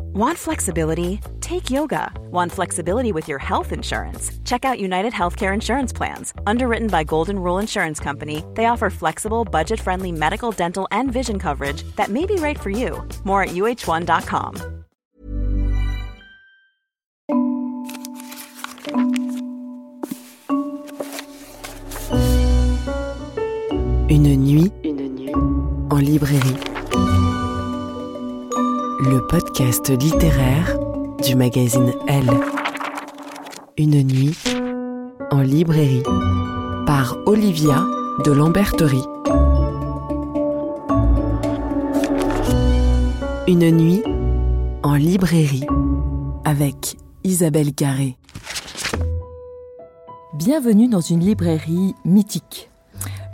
Want flexibility? Take yoga. Want flexibility with your health insurance? Check out United Healthcare Insurance Plans. Underwritten by Golden Rule Insurance Company, they offer flexible, budget friendly medical, dental, and vision coverage that may be right for you. More at uh1.com. Une nuit, une nuit en librairie. Le podcast littéraire du magazine Elle. Une nuit en librairie par Olivia de Lamberterie. Une nuit en librairie avec Isabelle Carré. Bienvenue dans une librairie mythique.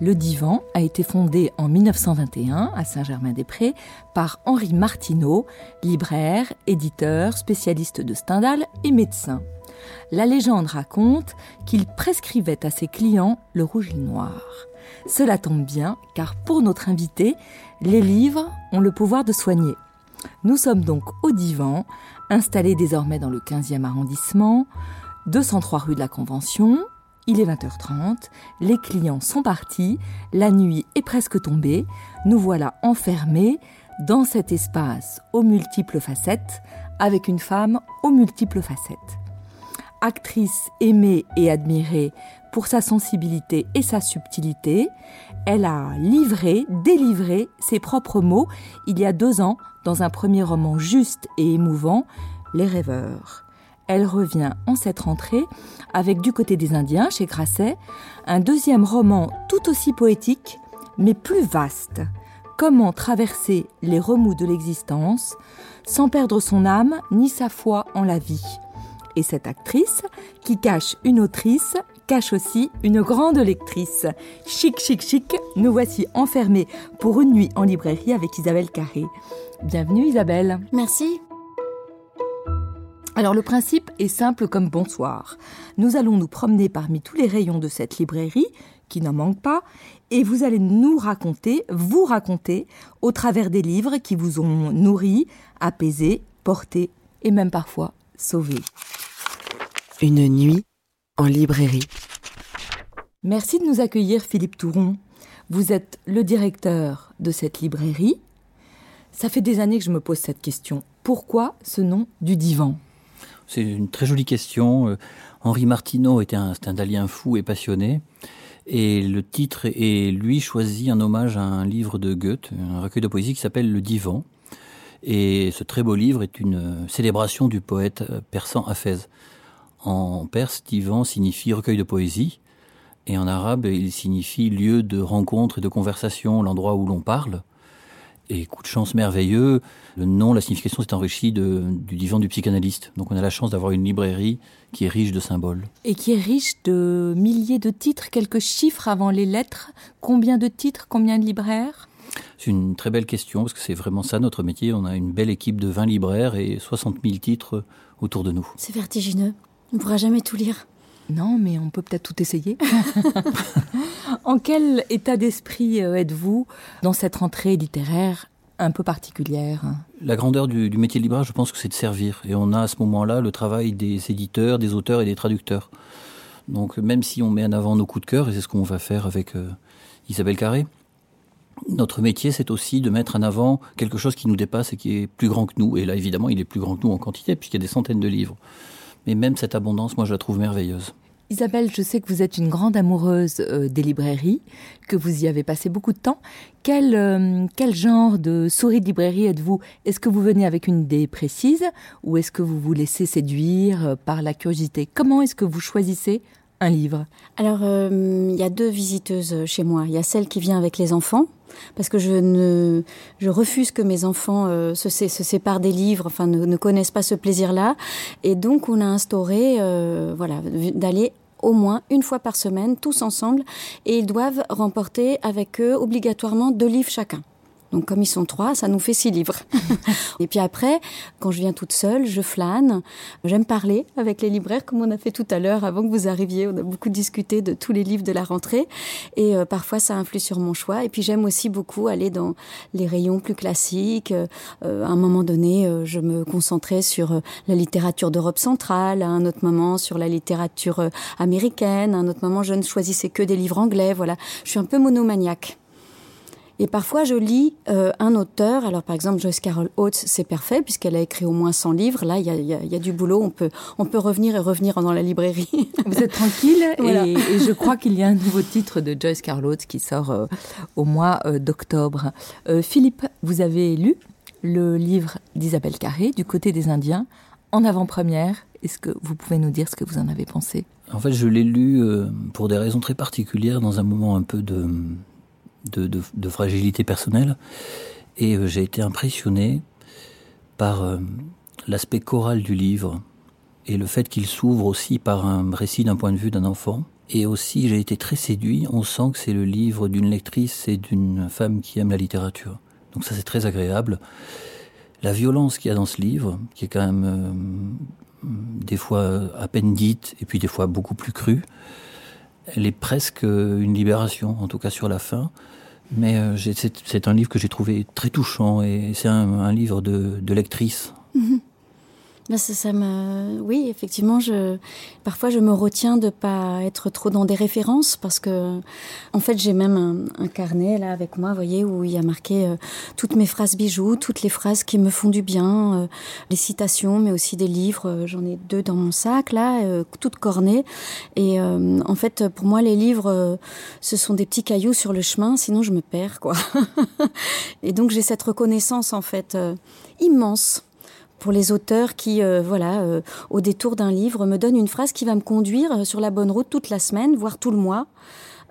Le Divan a été fondé en 1921 à Saint-Germain-des-Prés par Henri Martineau, libraire, éditeur, spécialiste de Stendhal et médecin. La légende raconte qu'il prescrivait à ses clients le rouge et le noir. Cela tombe bien car pour notre invité, les livres ont le pouvoir de soigner. Nous sommes donc au Divan, installé désormais dans le 15e arrondissement, 203 rue de la Convention, il est 20h30, les clients sont partis, la nuit est presque tombée, nous voilà enfermés dans cet espace aux multiples facettes, avec une femme aux multiples facettes. Actrice aimée et admirée pour sa sensibilité et sa subtilité, elle a livré, délivré ses propres mots il y a deux ans dans un premier roman juste et émouvant, Les rêveurs elle revient en cette rentrée avec Du côté des Indiens chez Grasset, un deuxième roman tout aussi poétique, mais plus vaste. Comment traverser les remous de l'existence sans perdre son âme ni sa foi en la vie? Et cette actrice, qui cache une autrice, cache aussi une grande lectrice. Chic, chic, chic, nous voici enfermés pour une nuit en librairie avec Isabelle Carré. Bienvenue Isabelle. Merci. Alors le principe est simple comme bonsoir. Nous allons nous promener parmi tous les rayons de cette librairie, qui n'en manque pas, et vous allez nous raconter, vous raconter, au travers des livres qui vous ont nourri, apaisé, porté et même parfois sauvé. Une nuit en librairie. Merci de nous accueillir Philippe Touron. Vous êtes le directeur de cette librairie. Ça fait des années que je me pose cette question. Pourquoi ce nom du divan? C'est une très jolie question. Euh, Henri Martineau était un stendhalien fou et passionné. Et le titre est, lui, choisi en hommage à un livre de Goethe, un recueil de poésie qui s'appelle Le Divan. Et ce très beau livre est une célébration du poète persan Hafez. En perse, divan signifie recueil de poésie. Et en arabe, il signifie lieu de rencontre et de conversation, l'endroit où l'on parle. Et coup de chance merveilleux, le nom, la signification s'est enrichie du divan du psychanalyste. Donc on a la chance d'avoir une librairie qui est riche de symboles. Et qui est riche de milliers de titres, quelques chiffres avant les lettres. Combien de titres, combien de libraires? C'est une très belle question parce que c'est vraiment ça notre métier. On a une belle équipe de 20 libraires et 60 000 titres autour de nous. C'est vertigineux. On ne pourra jamais tout lire. Non, mais on peut peut-être tout essayer. en quel état d'esprit euh, êtes-vous dans cette rentrée littéraire un peu particulière? La grandeur du, métier de libraire, je pense que c'est de servir. Et on a à ce moment-là le travail des éditeurs, des auteurs et des traducteurs. Donc même si on met en avant nos coups de cœur, et c'est ce qu'on va faire avec euh, Isabelle Carré, notre métier, c'est aussi de mettre en avant quelque chose qui nous dépasse et qui est plus grand que nous. Et là, évidemment, il est plus grand que nous en quantité, puisqu'il y a des centaines de livres. Mais même cette abondance, moi, je la trouve merveilleuse. Isabelle, je sais que vous êtes une grande amoureuse euh, des librairies, que vous y avez passé beaucoup de temps. Quel, euh, quel genre de souris de librairie êtes-vous? Est-ce que vous venez avec une idée précise ou est-ce que vous vous laissez séduire euh, par la curiosité? Comment est-ce que vous choisissez un livre Alors, il y a deux visiteuses chez moi. Il y a celle qui vient avec les enfants, parce que je ne je refuse que mes enfants euh, se, se, séparent des livres, enfin ne, ne connaissent pas ce plaisir-là, et donc on a instauré euh, voilà d'aller au moins une fois par semaine tous ensemble, et ils doivent remporter avec eux obligatoirement deux livres chacun. Donc comme ils sont trois, ça nous fait six livres. et puis après, quand je viens toute seule, je flâne. J'aime parler avec les libraires, comme on a fait tout à l'heure avant que vous arriviez. On a beaucoup discuté de tous les livres de la rentrée. Et euh, parfois, ça influe sur mon choix. Et puis j'aime aussi beaucoup aller dans les rayons plus classiques. Euh, à un moment donné, euh, je me concentrais sur la littérature d'Europe centrale. À un autre moment, sur la littérature américaine. À un autre moment, je ne choisissais que des livres anglais. Voilà. Je suis un peu monomaniaque. Et parfois, je lis euh, un auteur. Alors, par exemple, Joyce Carol Oates, c'est parfait puisqu'elle a écrit au moins 100 livres. Là, il y a, y, a, y a, du boulot. On peut, on peut revenir et revenir dans la librairie. Vous êtes tranquille. voilà. et, et, je crois qu'il y a un nouveau titre de Joyce Carol Oates qui sort euh, au mois euh, d'octobre. Philippe, vous avez lu le livre d'Isabelle Carré, Du côté des Indiens, en avant-première. Est-ce que vous pouvez nous dire ce que vous en avez pensé? En fait, je l'ai lu pour des raisons très particulières, dans un moment un peu de de, fragilité personnelle. Et euh, j'ai été impressionné par euh, l'aspect choral du livre et le fait qu'il s'ouvre aussi par un récit d'un point de vue d'un enfant. Et aussi, j'ai été très séduit. On sent que c'est le livre d'une lectrice et d'une femme qui aime la littérature. Donc ça, c'est très agréable. La violence qu'il y a dans ce livre, qui est quand même euh, des fois à peine dite et puis des fois beaucoup plus crue, elle est presque une libération, en tout cas sur la fin. Mais euh, c'est un livre que j'ai trouvé très touchant et c'est un, livre de, de lectrice. Mm -hmm. Ça, ça me... Oui, effectivement, je... parfois je me retiens de pas être trop dans des références parce que, en fait, j'ai même un, un carnet là avec moi, voyez, où il y a marqué euh, toutes mes phrases bijoux, toutes les phrases qui me font du bien, euh, les citations, mais aussi des livres. Euh, J'en ai deux dans mon sac là, euh, toutes cornées. Et euh, en fait, pour moi, les livres, euh, ce sont des petits cailloux sur le chemin, sinon je me perds, quoi. Et donc j'ai cette reconnaissance en fait immense pour les auteurs qui, euh, voilà, euh, au détour d'un livre, me donnent une phrase qui va me conduire sur la bonne route toute la semaine, voire tout le mois,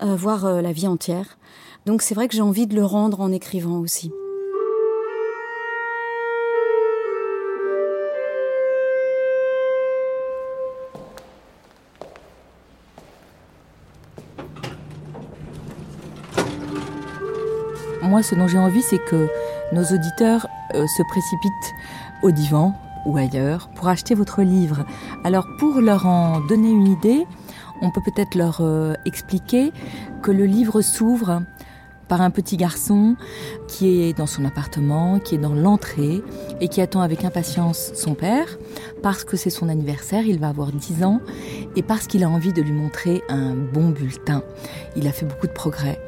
euh, voire euh, la vie entière. Donc c'est vrai que j'ai envie de le rendre en écrivant aussi. Moi, ce dont j'ai envie, c'est que nos auditeurs euh, se précipitent au divan ou ailleurs pour acheter votre livre. Alors pour leur en donner une idée, on peut peut-être leur euh, expliquer que le livre s'ouvre par un petit garçon qui est dans son appartement, qui est dans l'entrée et qui attend avec impatience son père parce que c'est son anniversaire, il va avoir 10 ans et parce qu'il a envie de lui montrer un bon bulletin. Il a fait beaucoup de progrès.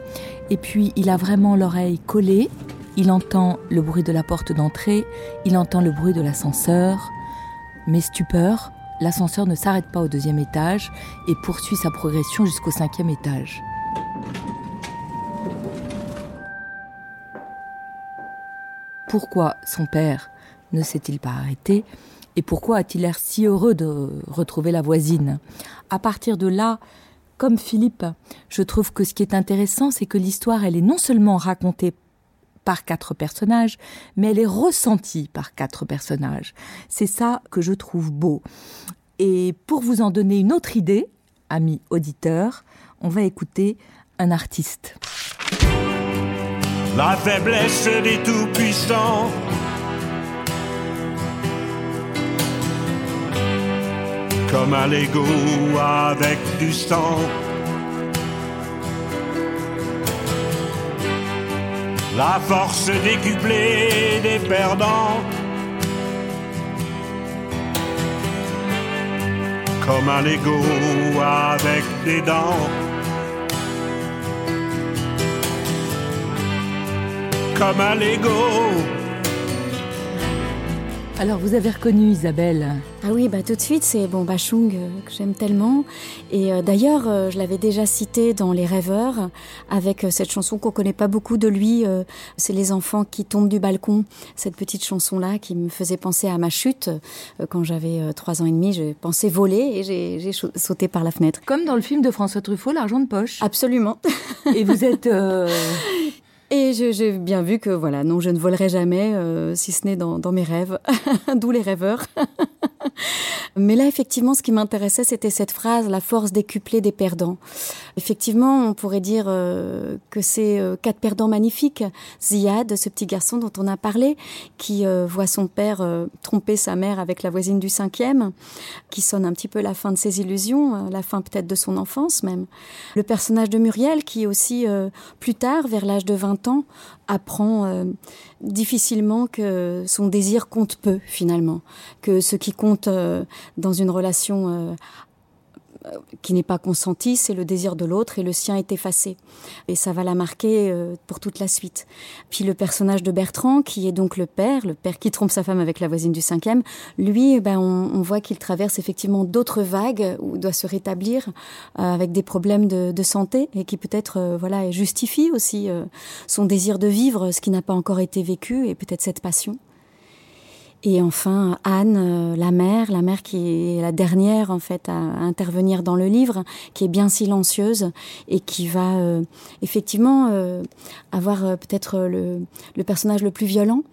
Et puis il a vraiment l'oreille collée Il entend le bruit de la porte d'entrée, il entend le bruit de l'ascenseur. Mais stupeur, l'ascenseur ne s'arrête pas au deuxième étage et poursuit sa progression jusqu'au cinquième étage. Pourquoi son père ne s'est-il pas arrêté et pourquoi a-t-il l'air si heureux de retrouver la voisine? À partir de là, comme Philippe, je trouve que ce qui est intéressant, c'est que l'histoire, elle est non seulement racontée par quatre personnages, mais elle est ressentie par quatre personnages. C'est ça que je trouve beau. Et pour vous en donner une autre idée, amis auditeurs, on va écouter un artiste. La faiblesse des tout-puissants. comme un Lego avec du sang. La force décuplée des perdants. Comme un Lego avec des dents. Comme un Lego alors vous avez reconnu Isabelle Ah oui, bah tout de suite, c'est bon Bachung euh, que j'aime tellement. Et euh, d'ailleurs, euh, je l'avais déjà cité dans Les Rêveurs avec cette chanson qu'on connaît pas beaucoup de lui. c'est Les enfants qui tombent du balcon. Cette petite chanson là qui me faisait penser à ma chute quand j'avais trois ans et demi. J'ai pensé voler et j'ai sauté par la fenêtre. Comme dans le film de François Truffaut, L'argent de poche. Absolument. Et vous êtes et j'ai bien vu que voilà, non, je ne volerai jamais, euh, si ce n'est dans, dans, mes rêves, d'où les rêveurs. Mais là, effectivement, ce qui m'intéressait, c'était cette phrase, la force décuplée des perdants. Effectivement, on pourrait dire euh, que c'est euh, quatre perdants magnifiques. Ziad, ce petit garçon dont on a parlé, qui euh, voit son père tromper sa mère avec la voisine du cinquième, qui sonne un petit peu la fin de ses illusions, la fin peut-être de son enfance même. Le personnage de Muriel, qui aussi, plus tard, vers l'âge de 20 apprend difficilement que son désir compte peu finalement, que ce qui compte dans une relation euh, qui n'est pas consenti, c'est le désir de l'autre et le sien est effacé. Et ça va la marquer euh, pour toute la suite. Puis le personnage de Bertrand, qui est donc le père, le père qui trompe sa femme avec la voisine du cinquième, lui, ben, on, on voit qu'il traverse effectivement d'autres vagues où il doit se rétablir euh, avec des problèmes de, de, santé et qui peut-être voilà justifie aussi son désir de vivre, ce qui n'a pas encore été vécu et peut-être cette passion. Et enfin, Anne, euh, la mère, la mère qui est la dernière en fait à, intervenir dans le livre, qui est bien silencieuse et qui va euh, effectivement euh, avoir peut-être le, le, personnage le plus violent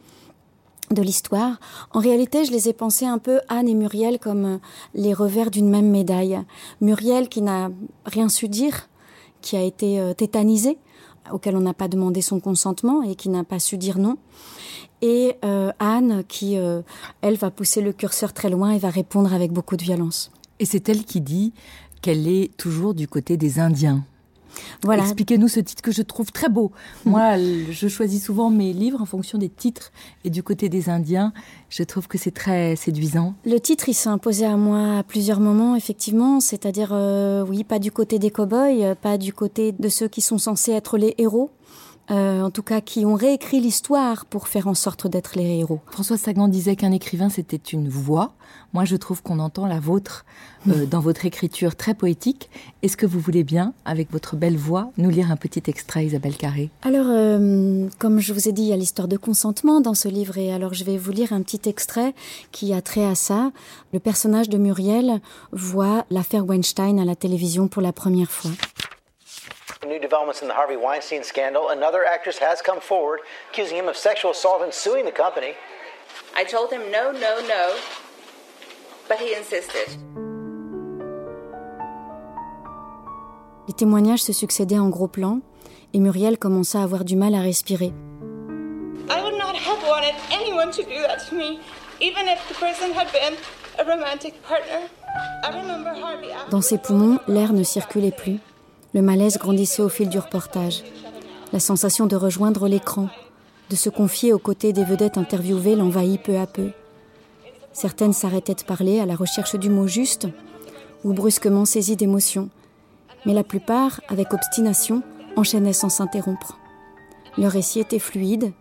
de l'histoire. En réalité, je les ai pensés un peu Anne et Muriel comme les revers d'une même médaille. Muriel qui n'a rien su dire, qui a été tétanisée, auquel on n'a pas demandé son consentement et qui n'a pas su dire non et euh, Anne qui, euh, elle, va pousser le curseur très loin et va répondre avec beaucoup de violence. Et c'est elle qui dit qu'elle est toujours du côté des Indiens. Voilà. Expliquez-nous ce titre que je trouve très beau. Moi, je choisis souvent mes livres en fonction des titres. Et du côté des Indiens, je trouve que c'est très séduisant. Le titre, il s'est imposé à moi à plusieurs moments, effectivement. C'est-à-dire, euh, oui, pas du côté des cow-boys, pas du côté de ceux qui sont censés être les héros, euh, en tout cas qui ont réécrit l'histoire pour faire en sorte d'être les héros. François Sagan disait qu'un écrivain c'était une voix. Moi je trouve qu'on entend la vôtre euh, dans votre écriture très poétique. Est-ce que vous voulez bien, avec votre belle voix, nous lire un petit extrait Isabelle Carré? Alors, euh, comme je vous ai dit, il y a l'histoire de consentement dans ce livre et alors je vais vous lire un petit extrait qui a trait à ça. Le personnage de Muriel voit l'affaire Weinstein à la télévision pour la première fois. New developments in the Harvey Weinstein scandal. Another actress has come forward accusing him of sexual assault and suing the company. I told him no, no, no, but he insisted. Les témoignages se succédaient en gros plan et Muriel commença à avoir du mal à respirer. I would not have wanted anyone to do that to me, even if the person had been a romantic partner. I remember Harvey Dans ses poumons, l'air ne circulait plus. Le malaise grandissait au fil du reportage. La sensation de rejoindre l'écran, de se confier aux côtés des vedettes interviewées l'envahit peu à peu. Certaines s'arrêtaient de parler à la recherche du mot juste ou brusquement saisies d'émotion, mais la plupart, avec obstination, enchaînaient sans s'interrompre. Leur récit était fluide,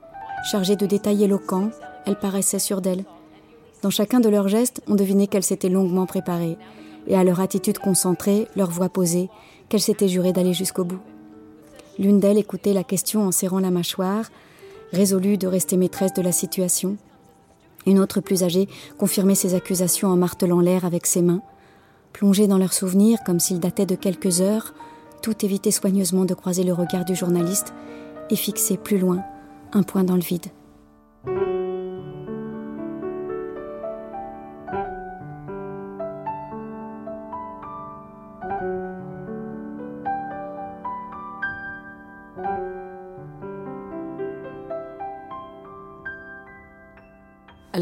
chargé de détails éloquents, elles paraissaient sûres d'elles. Dans chacun de leurs gestes, on devinait qu'elles s'étaient longuement préparées, et à leur attitude concentrée, leur voix posée, qu'elle s'était jurée d'aller jusqu'au bout. L'une d'elles écoutait la question en serrant la mâchoire, résolue de rester maîtresse de la situation. Une autre, plus âgée, confirmait ses accusations en martelant l'air avec ses mains. Plongée dans leurs souvenirs comme s'ils dataient de quelques heures, tout évitait soigneusement de croiser le regard du journaliste et fixait plus loin un point dans le vide.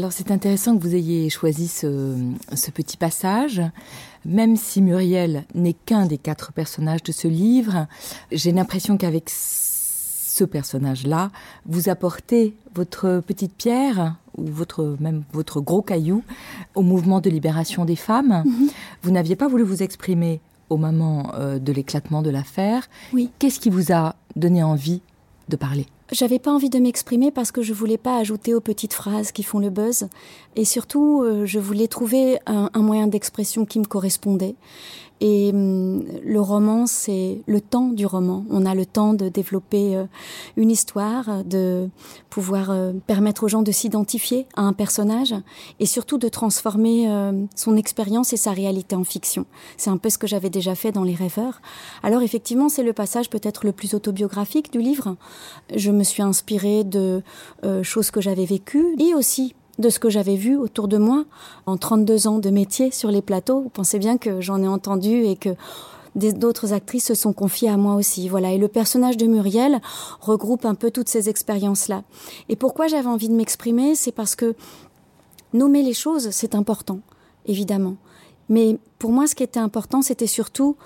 Alors c'est intéressant que vous ayez choisi ce, ce petit passage. Même si Muriel n'est qu'un des quatre personnages de ce livre, j'ai l'impression qu'avec ce personnage-là, vous apportez votre petite pierre ou votre même votre gros caillou au mouvement de libération des femmes. Mhm. Vous n'aviez pas voulu vous exprimer au moment euh, de l'éclatement de l'affaire. Oui. Qu'est-ce qui vous a donné envie de parler? J'avais pas envie de m'exprimer parce que je voulais pas ajouter aux petites phrases qui font le buzz. Et surtout, euh, je voulais trouver un, un moyen d'expression qui me correspondait. Et hum, le roman, c'est le temps du roman. On a le temps de développer euh, une histoire, de pouvoir euh, permettre aux gens de s'identifier à un personnage et surtout de transformer euh, son expérience et sa réalité en fiction. C'est un peu ce que j'avais déjà fait dans Les Rêveurs. Alors effectivement, c'est le passage peut-être le plus autobiographique du livre. Je me suis inspirée de choses que j'avais vécues et aussi de ce que j'avais vu autour de moi en 32 ans de métier sur les plateaux. Vous pensez bien que j'en ai entendu et que d'autres actrices se sont confiées à moi aussi. Voilà. Et le personnage de Muriel regroupe un peu toutes ces expériences-là. Et pourquoi j'avais envie de m'exprimer, c'est parce que nommer les choses, c'est important, évidemment. Mais pour moi, ce qui était important, c'était surtout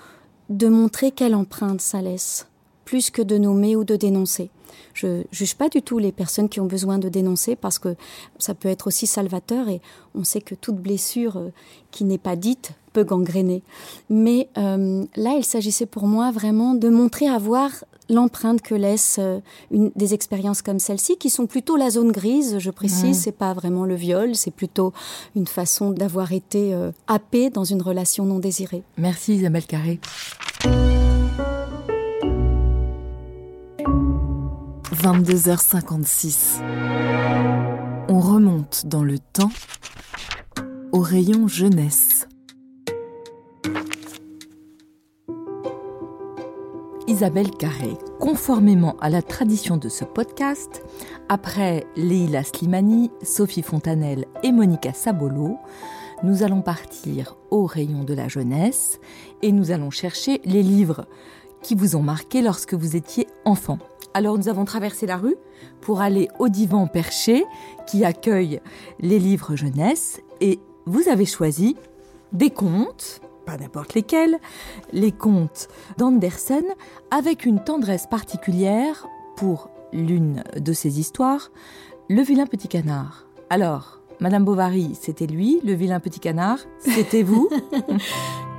de montrer quelle empreinte ça laisse, plus que de nommer ou de dénoncer. Je juge pas du tout les personnes qui ont besoin de dénoncer parce que ça peut être aussi salvateur et on sait que toute blessure euh, qui n'est pas dite peut gangréner. Mais euh, là, il s'agissait pour moi vraiment de montrer avoir l'empreinte que laissent euh, une, des expériences comme celle-ci, qui sont plutôt la zone grise, je précise, Ouais. c'est pas vraiment le viol, c'est plutôt une façon d'avoir été euh, happé dans une relation non désirée. Merci Isabelle Carré. 22h56. On remonte dans le temps au rayon jeunesse. Isabelle Carré, conformément à la tradition de ce podcast, après Leila Slimani, Sophie Fontanelle et Monica Sabolo, nous allons partir au rayon de la jeunesse et nous allons chercher les livres qui vous ont marqué lorsque vous étiez enfant. Alors nous avons traversé la rue pour aller au divan perché qui accueille les livres jeunesse et vous avez choisi des contes, pas n'importe lesquels, les contes d'Andersen avec une tendresse particulière pour l'une de ces histoires, Le vilain petit canard. Alors, Madame Bovary, c'était lui, le vilain petit canard, c'était vous?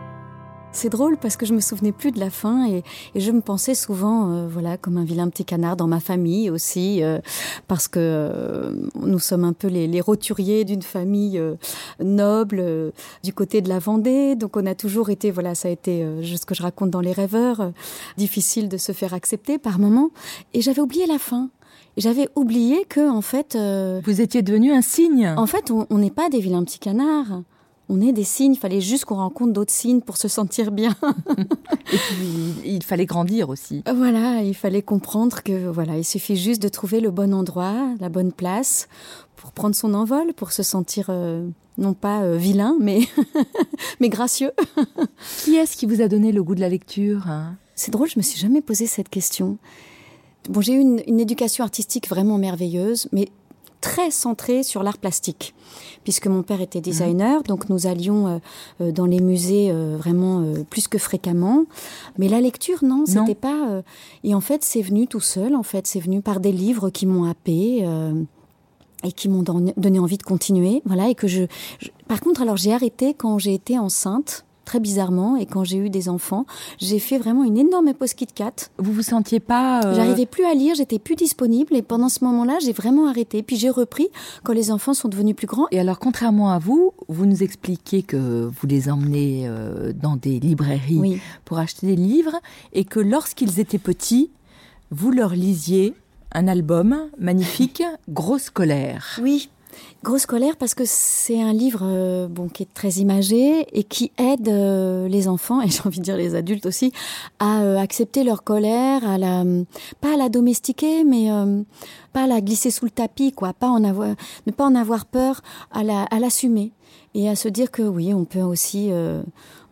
C'est drôle parce que je me souvenais plus de la fin et, et je me pensais souvent, euh, voilà, comme un vilain petit canard dans ma famille aussi, euh, parce que euh, nous sommes un peu les, les roturiers d'une famille euh, noble euh, du côté de la Vendée, donc on a toujours été, voilà, ça a été euh, ce que je raconte dans les rêveurs, euh, difficile de se faire accepter par moments, et j'avais oublié la fin. J'avais oublié que en fait, euh, Vous étiez devenu un cygne. en fait, on n'est pas des vilains petits canards. On est des signes. Il fallait juste qu'on rencontre d'autres signes pour se sentir bien. Et puis, il fallait grandir aussi. Voilà, il fallait comprendre que voilà, il suffit juste de trouver le bon endroit, la bonne place pour prendre son envol, pour se sentir euh, non pas euh, vilain, mais mais gracieux. Qui est-ce qui vous a donné le goût de la lecture hein? C'est drôle, je me suis jamais posé cette question. Bon, j'ai eu une, une éducation artistique vraiment merveilleuse, mais très centrée sur l'art plastique, puisque mon père était designer, donc nous allions euh, euh, dans les musées euh, vraiment euh, plus que fréquemment. Mais la lecture, non, c'était pas. euh, et en fait, c'est venu tout seul. En fait, c'est venu par des livres qui m'ont happé. euh, et qui m'ont don- donné envie de continuer, voilà, et que je, je- par contre, alors j'ai arrêté quand j'ai été enceinte, très bizarrement, et quand j'ai eu des enfants, j'ai fait vraiment une énorme pause Kit Kat. Vous vous sentiez pas euh, J'arrivais plus à lire, j'étais plus disponible, et pendant ce moment-là, j'ai vraiment arrêté. Puis j'ai repris quand les enfants sont devenus plus grands. Et alors, contrairement à vous, vous nous expliquez que vous les emmenez euh, dans des librairies Oui. pour acheter des livres et que lorsqu'ils étaient petits, vous leur lisiez un album magnifique, Grosse colère. Oui. Grosse colère parce que c'est un livre euh, bon qui est très imagé et qui aide euh, les enfants et j'ai envie de dire les adultes aussi à euh, accepter leur colère, à la pas à la domestiquer mais pas à la glisser sous le tapis quoi, pas en avoir ne pas en avoir peur, à la à l'assumer. Et à se dire que oui, on peut aussi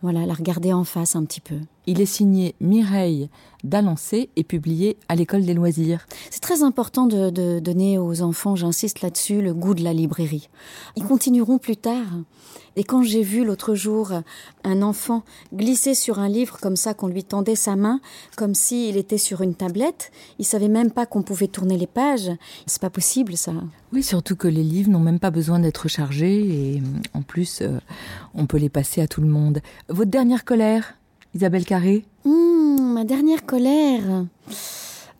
voilà, la regarder en face un petit peu. Il est signé Mireille Dalancé et publié à l'école des loisirs. C'est très important de, de donner aux enfants, j'insiste là-dessus, le goût de la librairie. Ils continueront plus tard. Et quand j'ai vu l'autre jour un enfant glisser sur un livre comme ça, qu'on lui tendait sa main, comme s'il était sur une tablette, il savait même pas qu'on pouvait tourner les pages. C'est pas possible, ça. Oui, surtout que les livres n'ont même pas besoin d'être chargés et en plus, euh, on peut les passer à tout le monde. Votre dernière colère, Isabelle Carré? Mmh, ma dernière colère.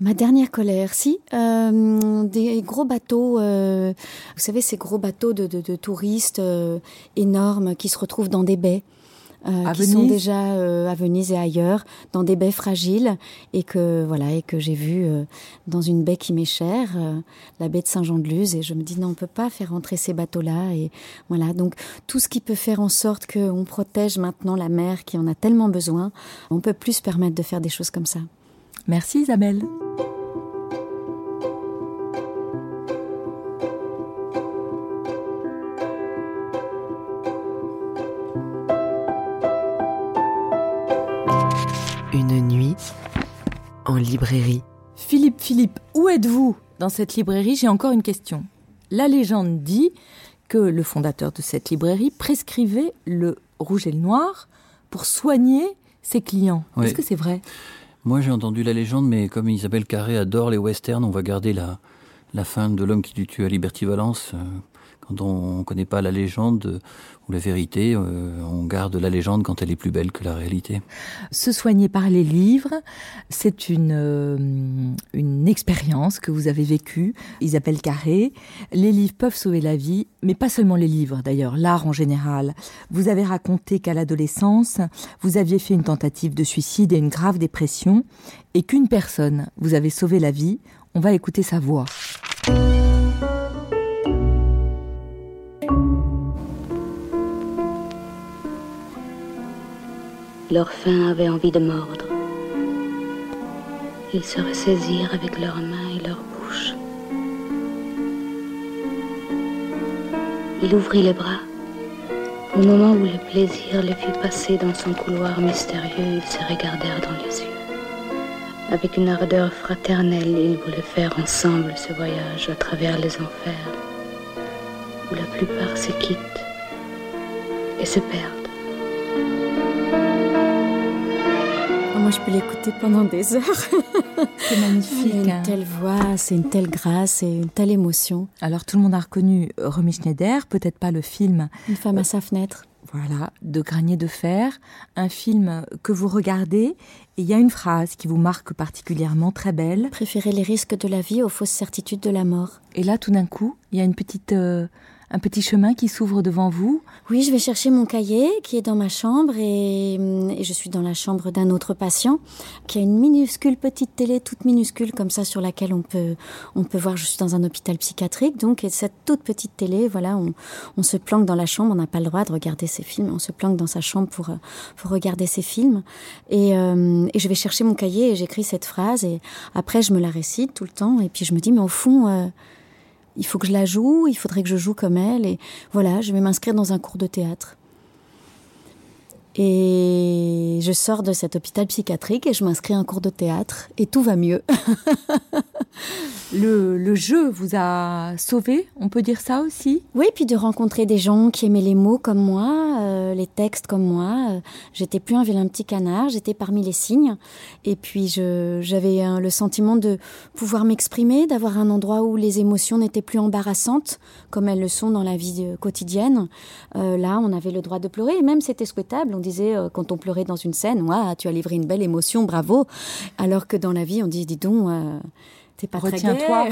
Ma dernière colère, si, euh, des gros bateaux, euh, vous savez, ces gros bateaux de, de, de touristes euh, énormes qui se retrouvent dans des baies. euh, qui sont déjà euh, à Venise et ailleurs, dans des baies fragiles, et que voilà, et que j'ai vu euh, dans une baie qui m'est chère, euh, la baie de Saint-Jean-de-Luz, et je me dis non, on peut pas faire entrer ces bateaux-là, et voilà, donc tout ce qui peut faire en sorte qu'on protège maintenant la mer qui en a tellement besoin, on peut plus se permettre de faire des choses comme ça. Merci Isabelle. Une nuit en librairie. Philippe, Philippe, où êtes-vous? Dans cette librairie J'ai encore une question. La légende dit que le fondateur de cette librairie prescrivait le rouge et le noir pour soigner ses clients. Oui. Est-ce que c'est vrai? Moi, j'ai entendu la légende, mais comme Isabelle Carré adore les westerns, on va garder la, la fin de l'homme qui tue à Liberty Valence. Quand on ne connaît pas la légende ou la vérité, euh, on garde la légende quand elle est plus belle que la réalité. Se soigner par les livres, c'est une, euh, une expérience que vous avez vécue, Isabelle Carré. Les livres peuvent sauver la vie, mais pas seulement les livres d'ailleurs, l'art en général. Vous avez raconté qu'à l'adolescence, vous aviez fait une tentative de suicide et une grave dépression, et qu'une personne vous avait sauvé la vie. On va écouter sa voix. Leurs fins avaient envie de mordre. Ils se ressaisirent avec leurs mains et leurs bouches. Il ouvrit les bras. Au moment où le plaisir les fit passer dans son couloir mystérieux, ils se regardèrent dans les yeux. Avec une ardeur fraternelle, ils voulaient faire ensemble ce voyage à travers les enfers, où la plupart se quittent et se perdent. Moi, je peux l'écouter pendant des heures. C'est Il magnifique. y a une hein. telle voix, c'est une telle grâce et une telle émotion. Alors tout le monde a reconnu Romy Schneider, peut-être pas le film Une femme à sa fenêtre. Voilà, de Granier de fer, un film que vous regardez et il y a une phrase qui vous marque particulièrement très belle. Préférer les risques de la vie aux fausses certitudes de la mort. Et là, tout d'un coup, il y a une petite, euh, un petit chemin qui s'ouvre devant vous. Oui, je vais chercher mon cahier qui est dans ma chambre et, hum, et je suis dans la chambre d'un autre patient qui a une minuscule petite télé, toute minuscule comme ça sur laquelle on peut, on peut voir. Je suis dans un hôpital psychiatrique, donc et cette toute petite télé, voilà, on, on se planque dans la chambre. On n'a pas le droit de regarder ces films. On se planque dans sa chambre pour, pour regarder ces films. Et, euh, et je vais chercher mon cahier et j'écris cette phrase et après je me la récite tout le temps et puis je me dis mais au fond. euh, il faut que je la joue, il faudrait que je joue comme elle. Et voilà, je vais m'inscrire dans un cours de théâtre. Et je sors de cet hôpital psychiatrique et je m'inscris à un cours de théâtre et tout va mieux. Le, jeu vous a sauvé, on peut dire ça aussi? Oui, puis de rencontrer des gens qui aimaient les mots comme moi, euh, les textes comme moi. Euh, j'étais plus un vilain petit canard, j'étais parmi les signes. Et puis j'avais le sentiment de pouvoir m'exprimer, d'avoir un endroit où les émotions n'étaient plus embarrassantes, comme elles le sont dans la vie euh, quotidienne. Là, on avait le droit de pleurer, et même c'était souhaitable. On disait, euh, quand on pleurait dans une scène, tu as livré une belle émotion, bravo. Alors que dans la vie, on dit, dis donc... euh, T'es pas très Retiens-toi.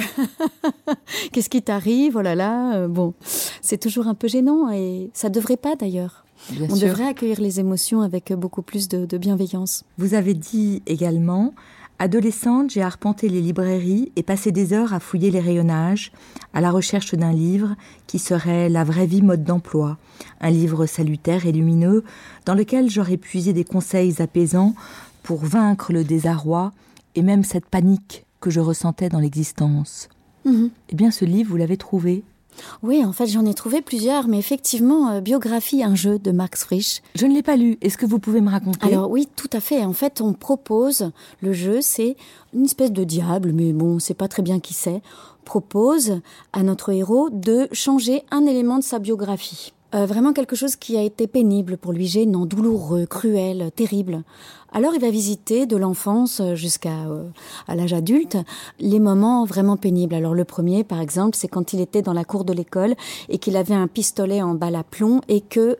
Qu'est-ce qui t'arrive? Oh là là. euh, bon, c'est toujours un peu gênant et ça devrait pas d'ailleurs. Bien On sûr. devrait accueillir les émotions avec beaucoup plus de, de bienveillance. Vous avez dit également Adolescente, j'ai arpenté les librairies et passé des heures à fouiller les rayonnages, à la recherche d'un livre qui serait la vraie vie mode d'emploi, un livre salutaire et lumineux dans lequel j'aurais puisé des conseils apaisants pour vaincre le désarroi et même cette panique que je ressentais dans l'existence. Mhm. Eh bien, ce livre, vous l'avez trouvé. Oui, en fait, j'en ai trouvé plusieurs, mais effectivement, euh, biographie, un jeu de Max Frisch. Je ne l'ai pas lu. Est-ce que vous pouvez me raconter? Alors oui, tout à fait. En fait, on propose le jeu, c'est une espèce de diable, mais bon, on sait pas très bien qui c'est. Propose à notre héros de changer un élément de sa biographie. Euh, vraiment quelque chose qui a été pénible pour lui, gênant, douloureux, cruel, terrible. Alors il va visiter de l'enfance jusqu'à euh, l'âge adulte les moments vraiment pénibles. Alors le premier, par exemple, c'est quand il était dans la cour de l'école et qu'il avait un pistolet en balle à plomb et que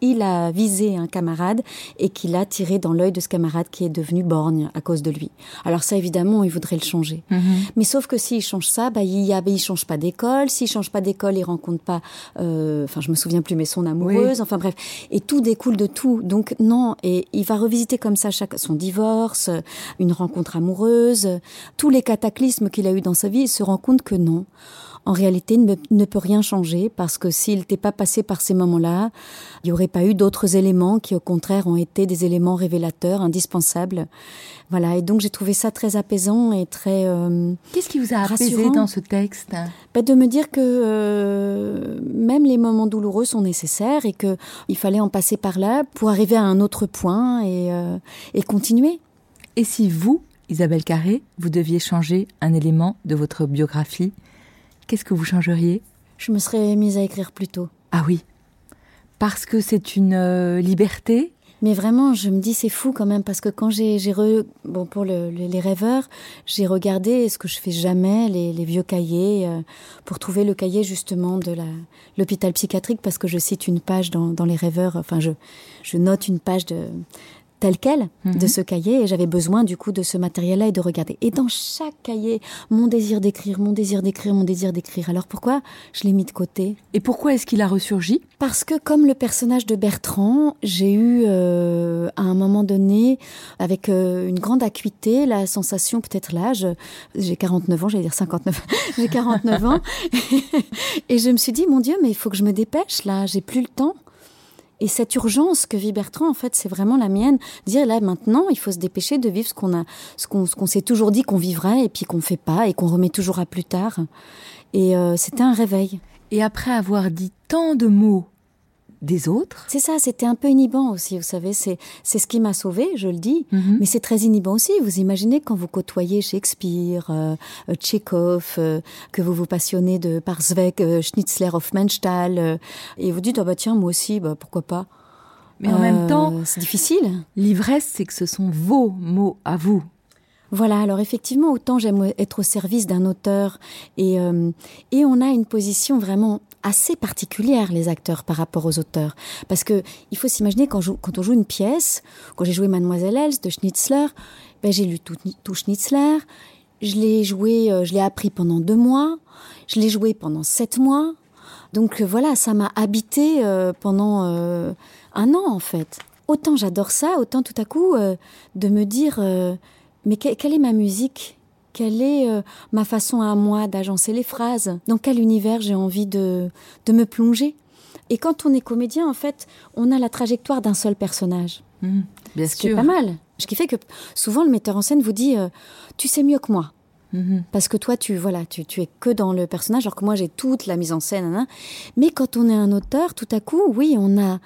il a visé un camarade et qu'il a tiré dans l'œil de ce camarade qui est devenu borgne à cause de lui. Alors ça, évidemment, il voudrait le changer. Mhm. Mais sauf que s'il change ça, bah, il, y a, il change pas d'école. S'il change pas d'école, il rencontre pas, euh, enfin, je me souviens plus, mais son amoureuse. Enfin bref, et tout découle de tout. Donc non, et il va revisiter comme ça chaque son divorce, une rencontre amoureuse, tous les cataclysmes qu'il a eu dans sa vie. Il se rend compte que non en réalité ne, ne peut rien changer parce que s'il n'était pas passé par ces moments-là, il n'y aurait pas eu d'autres éléments qui au contraire ont été des éléments révélateurs, indispensables. Voilà, et donc j'ai trouvé ça très apaisant et très euh, Qu'est-ce qui vous a apaisé rassurant. dans ce texte? Ben, de me dire que euh, même les moments douloureux sont nécessaires et que il fallait en passer par là pour arriver à un autre point et, euh, et continuer. Et si vous, Isabelle Carré, vous deviez changer un élément de votre biographie, qu'est-ce que vous changeriez? Je me serais mise à écrire plus tôt. Ah oui, parce que c'est une euh, liberté? Mais vraiment, je me dis c'est fou quand même parce que quand j'ai bon pour le, le- les rêveurs, j'ai regardé ce que je fais jamais les, les vieux cahiers euh, pour trouver le cahier justement de l'hôpital psychiatrique parce que je cite une page dans, dans les rêveurs. Enfin, je je note une page de telle quelle de Mhm. ce cahier et j'avais besoin du coup de ce matériel-là et de regarder. Et dans chaque cahier, mon désir d'écrire, mon désir d'écrire, mon désir d'écrire. Alors pourquoi je l'ai mis de côté? Et pourquoi est-ce qu'il a ressurgi? Parce que comme le personnage de Bertrand, j'ai eu euh, à un moment donné, avec euh, une grande acuité, la sensation, peut-être l'âge, j'ai 49 ans, j'allais dire 59, j'ai 49 ans, et je me suis dit, mon Dieu, mais il faut que je me dépêche là, j'ai plus le temps. Et cette urgence que vit Bertrand, en fait, c'est vraiment la mienne. Dire là maintenant, il faut se dépêcher de vivre ce qu'on a, ce qu'on, qu'on s'est toujours dit qu'on vivrait et puis qu'on fait pas et qu'on remet toujours à plus tard. Et euh, c'était un réveil. Et après avoir dit tant de mots des autres, C'est ça, c'était un peu inhibant aussi, vous savez, c'est ce qui m'a sauvé, je le dis, Mhm. mais c'est très inhibant aussi. Vous imaginez quand vous côtoyez Shakespeare, euh, euh, Tchekhov, euh, que vous vous passionnez de par Zweig, euh, Schnitzler, Hofmannsthal, euh, et vous dites, ah bah tiens, moi aussi, bah pourquoi pas. mais en même temps, c'est difficile. l'ivresse, c'est que ce sont vos mots à vous. Voilà, alors effectivement, autant j'aime être au service d'un auteur et, euh, et on a une position vraiment assez particulière, les acteurs, par rapport aux auteurs. Parce que il faut s'imaginer, quand, on joue une pièce, quand j'ai joué Mademoiselle Else de Schnitzler, ben, j'ai lu tout, Schnitzler, je l'ai joué, euh, je l'ai appris pendant deux mois, je l'ai joué pendant sept mois. Donc euh, voilà, ça m'a habité euh, pendant un an en fait. Autant j'adore ça, autant tout à coup de me dire mais que- quelle est ma musique? Quelle est euh, ma façon à moi d'agencer les phrases? Dans quel univers j'ai envie de, de me plonger? Et quand on est comédien, en fait, on a la trajectoire d'un seul personnage. Mhm. Bien Ce qui est sûr. pas mal. Ce qui fait que souvent le metteur en scène vous dit euh, Tu sais mieux que moi. Mhm. Parce que toi, tu voilà, tu, tu es que dans le personnage, alors que moi, j'ai toute la mise en scène. hein. Mais quand on est un auteur, tout à coup, oui, on a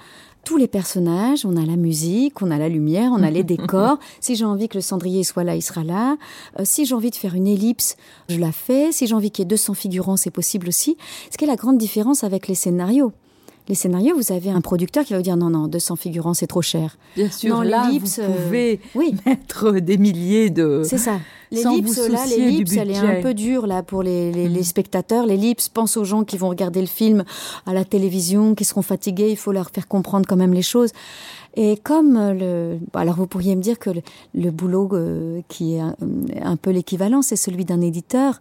tous les personnages, on a la musique, on a la lumière, on a les décors. Si j'ai envie que le cendrier soit là, il sera là. Euh, si j'ai envie de faire une ellipse, je la fais. Si j'ai envie qu'il y ait 200 figurants, c'est possible aussi. Ce qui est la grande différence avec les scénarios. Les scénarios, vous avez un producteur qui va vous dire non, non, 200 figurants, c'est trop cher. Bien sûr, Non, là, vous euh, pouvez Oui, mettre des milliers de... c'est ça. L'ellipse, là, l'ellipse, elle est un peu dure là pour les, les, les Mhm. spectateurs. L'ellipse pense aux gens qui vont regarder le film à la télévision, qui seront fatigués. Il faut leur faire comprendre quand même les choses. Et comme euh, le, bon, alors vous pourriez me dire que le, le boulot euh, qui est un, un peu l'équivalent, c'est celui d'un éditeur.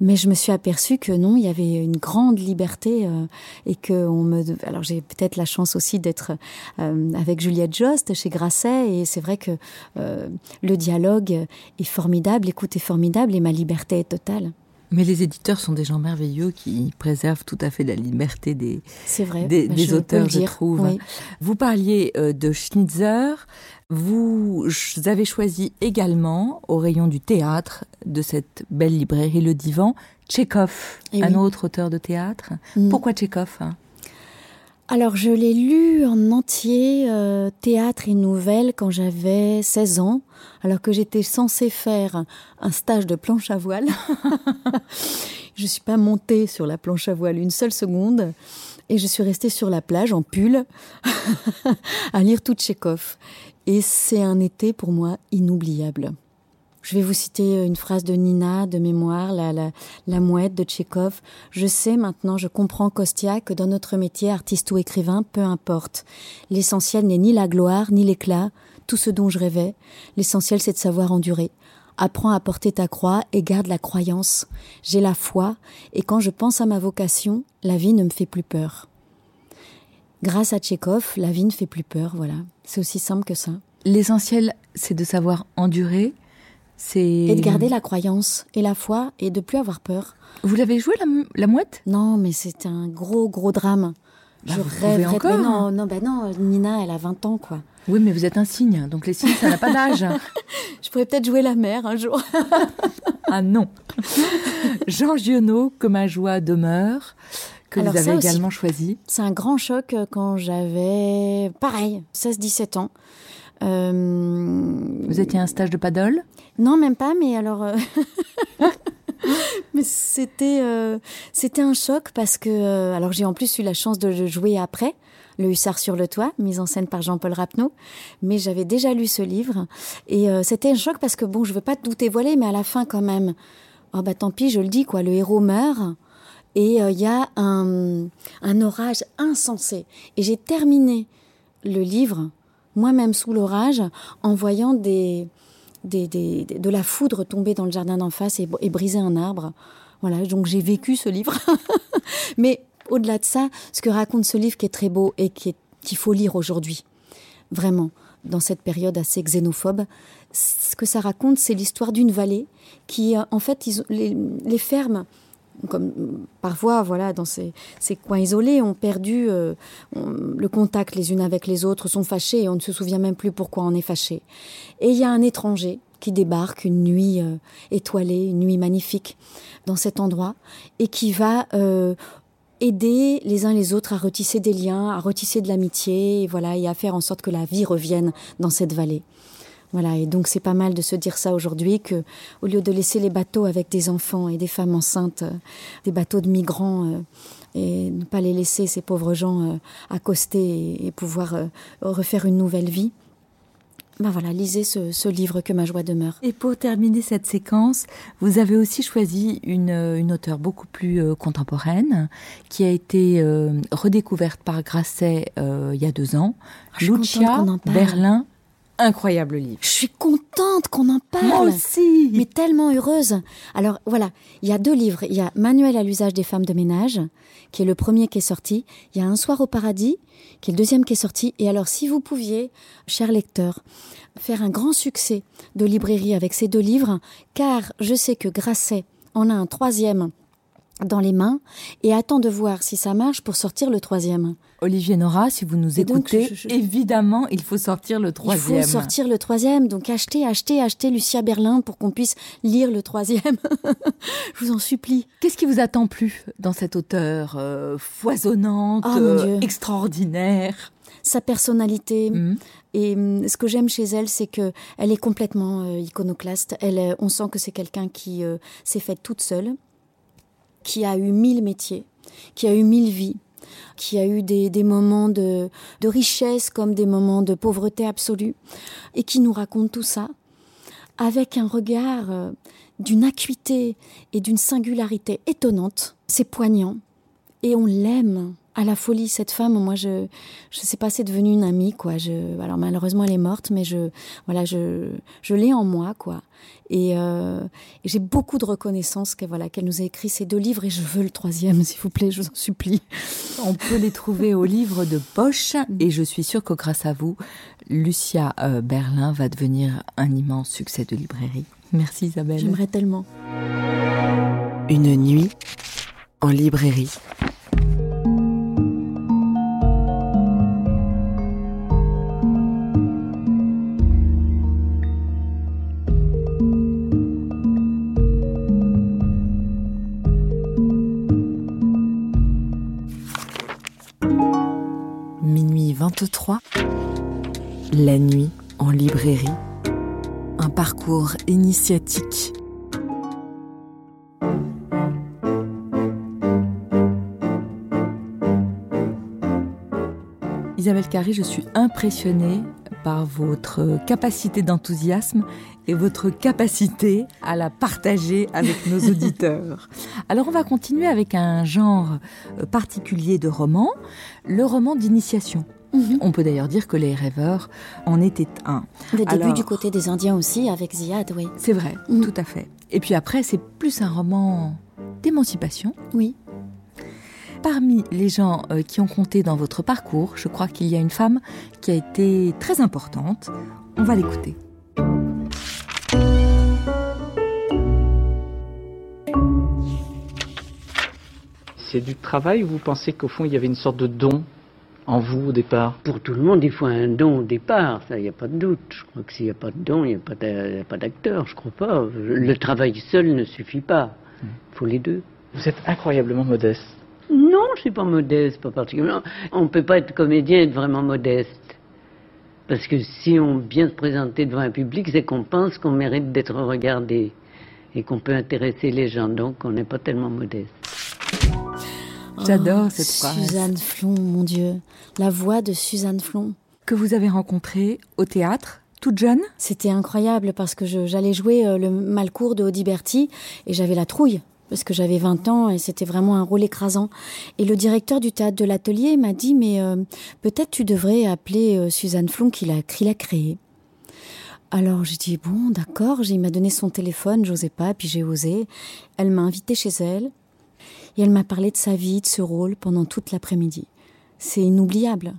Mais je me suis aperçue que non, il y avait une grande liberté euh, et que on me. Alors j'ai peut-être la chance aussi d'être euh, avec Juliette Jost chez Grasset et c'est vrai que euh, le dialogue est formidable, l'écoute est formidable et ma liberté est totale. Mais les éditeurs sont des gens merveilleux qui préservent tout à fait la liberté des, vrai, des, bah, des je auteurs, je trouve. oui. Vous parliez euh, de Schnitzer. Vous avez choisi également, au rayon du théâtre, de cette belle librairie Le Divan, Tchekhov, Eh un oui. autre auteur de théâtre. Mm. Pourquoi Tchekhov hein? Alors, je l'ai lu en entier, euh, théâtre et nouvelles, quand j'avais 16 ans, alors que j'étais censée faire un stage de planche à voile. je suis pas montée sur la planche à voile une seule seconde, et je suis restée sur la plage en pull à lire tout Tchekhov. Et c'est un été pour moi inoubliable. Je vais vous citer une phrase de Nina de mémoire, la, la, la mouette de Tchekhov. Je sais maintenant, je comprends Kostia que dans notre métier, artiste ou écrivain, peu importe. L'essentiel n'est ni la gloire, ni l'éclat, tout ce dont je rêvais. L'essentiel, c'est de savoir endurer. Apprends à porter ta croix et garde la croyance. J'ai la foi, et quand je pense à ma vocation, la vie ne me fait plus peur. Grâce à Tchekhov, la vie ne fait plus peur, voilà. C'est aussi simple que ça. L'essentiel, c'est de savoir endurer. Et de garder la croyance et la foi et de plus avoir peur. Vous l'avez joué la, mou- la mouette? Non, mais c'est un gros, gros drame. Bah, je rêverais. encore. Mais non, non, bah non, Nina, elle a 20 ans, quoi. Oui, mais vous êtes un cygne, donc les cygnes, ça n'a pas d'âge. Je pourrais peut-être jouer la mère un jour. ah non. Jean Giono, que ma joie demeure, que Alors vous avez aussi. également choisi. C'est un grand choc euh, quand j'avais, pareil, 16-17 ans. Euh, Vous étiez à un stage de paddle Non, même pas, mais alors. euh, mais c'était euh, c'était un choc parce que. alors, j'ai en plus eu la chance de le jouer après, Le Hussard sur le toit, mise en scène par Jean-Paul Rapneau. Mais j'avais déjà lu ce livre. Et c'était un choc parce que, bon, je veux pas tout dévoiler, mais à la fin, quand même. Oh, bah tant pis, je le dis, quoi. Le héros meurt. Et euh, il y a un, orage insensé. Et j'ai terminé le livre, moi-même sous l'orage, en voyant des, de la foudre tomber dans le jardin d'en face et, briser un arbre. Voilà, donc j'ai vécu ce livre. Mais au-delà de ça, ce que raconte ce livre qui est très beau et qu'il faut lire aujourd'hui, vraiment, dans cette période assez xénophobe, ce que ça raconte, c'est l'histoire d'une vallée qui, euh, en fait, les, les fermes comme parfois, voilà, dans ces, coins isolés, ont perdu euh, le contact les unes avec les autres, sont fâchés et on ne se souvient même plus pourquoi on est fâché. Et il y a un étranger qui débarque une nuit euh, étoilée, une nuit magnifique dans cet endroit et qui va euh, aider les uns les autres à retisser des liens, à retisser de l'amitié, et voilà, et à faire en sorte que la vie revienne dans cette vallée. Voilà, et donc c'est pas mal de se dire ça aujourd'hui que au lieu de laisser les bateaux avec des enfants et des femmes enceintes, euh, des bateaux de migrants euh, et ne pas les laisser ces pauvres gens euh, accoster et, et pouvoir refaire une nouvelle vie. Ben voilà, lisez ce, ce livre que ma joie demeure. Et pour terminer cette séquence, vous avez aussi choisi une, une auteure beaucoup plus euh, contemporaine, qui a été euh, redécouverte par Grasset euh, il y a deux ans, Ah, Lucia. Berlin. Incroyable livre. Je suis contente qu'on en parle. Moi aussi. Mais tellement heureuse. Alors voilà, il y a deux livres. Il y a Manuel à l'usage des femmes de ménage, qui est le premier qui est sorti. Il y a Un soir au paradis, qui est le deuxième qui est sorti. Et alors, si vous pouviez, chers lecteurs, faire un grand succès de librairie avec ces deux livres, car je sais que Grasset en a un troisième dans les mains et attend de voir si ça marche pour sortir le troisième. Olivier Nora, si vous nous Et donc, écoutez, je- je- évidemment, il faut sortir le troisième. Il faut sortir le troisième, donc achetez, achetez, achetez Lucia Berlin pour qu'on puisse lire le troisième. je vous en supplie. Qu'est-ce qui vous attend plus dans cette auteure euh, foisonnante, Oh, euh, extraordinaire? Sa personnalité. Mhm. Et hum, ce que j'aime chez elle, c'est que elle est complètement euh, iconoclaste. Elle, euh, on sent que c'est quelqu'un qui euh, s'est faite toute seule, qui a eu mille métiers, qui a eu mille vies, qui a eu des, moments de, de richesse comme des moments de pauvreté absolue, et qui nous raconte tout ça avec un regard euh, d'une acuité et d'une singularité étonnante. C'est poignant et on l'aime à la folie cette femme. Moi, je je sais pas, c'est devenu une amie quoi. Je alors malheureusement elle est morte, mais je voilà je je l'ai en moi quoi. Et, euh, et j'ai beaucoup de reconnaissance qu'elle voilà qu'elle nous a écrit ces deux livres et je veux le troisième s'il vous plaît, je vous en supplie. On peut les trouver au livre de poche et je suis sûre que grâce à vous, Lucia euh, Berlin va devenir un immense succès de librairie. Merci Isabelle. J'aimerais tellement. Une nuit en librairie. Minuit 23. La nuit en librairie. Un parcours initiatique. Isabelle Carré, je suis impressionnée par votre capacité d'enthousiasme et votre capacité à la partager avec nos auditeurs. Alors on va continuer avec un genre particulier de roman, le roman d'initiation. Mhm. On peut d'ailleurs dire que Les Rêveurs en étaient un. Le début Alors- du côté des Indiens aussi, avec Ziad, oui. C'est vrai, Mhm. tout à fait. Et puis après, c'est plus un roman d'émancipation. Oui. Parmi les gens euh, qui ont compté dans votre parcours, je crois qu'il y a une femme qui a été très importante. On va l'écouter. C'est du travail ou vous pensez qu'au fond il y avait une sorte de don en vous au départ Pour tout le monde, il faut un don au départ, ça, il n'y a pas de doute. Je crois que s'il n'y a pas de don, il n'y a pas d'a- il y a pas d'acteur, je crois pas. Le travail seul ne suffit pas. Il faut les deux. Vous êtes incroyablement modeste. Non, je suis pas modeste, pas particulièrement. On ne peut pas être comédien et être vraiment modeste. Parce que si on vient se présenter devant un public, c'est qu'on pense qu'on mérite d'être regardé et qu'on peut intéresser les gens. Donc, on n'est pas tellement modeste. J'adore Oh, cette phrase. Suzanne Flon, mon Dieu. La voix de Suzanne Flon. Que vous avez rencontrée au théâtre, toute jeune? C'était incroyable parce que j'allais jouer euh, le Malcourt de Audiberti et j'avais la trouille parce que j'avais 20 ans et c'était vraiment un rôle écrasant. Et le directeur du théâtre de l'atelier m'a dit mais euh, peut-être tu devrais appeler euh, Suzanne Flon qui l'a qui l'a créé. Alors j'ai dit bon d'accord, il m'a donné son téléphone, j'osais pas, puis j'ai osé. Elle m'a invité chez elle et elle m'a parlé de sa vie, de ce rôle pendant toute l'après-midi. C'est inoubliable.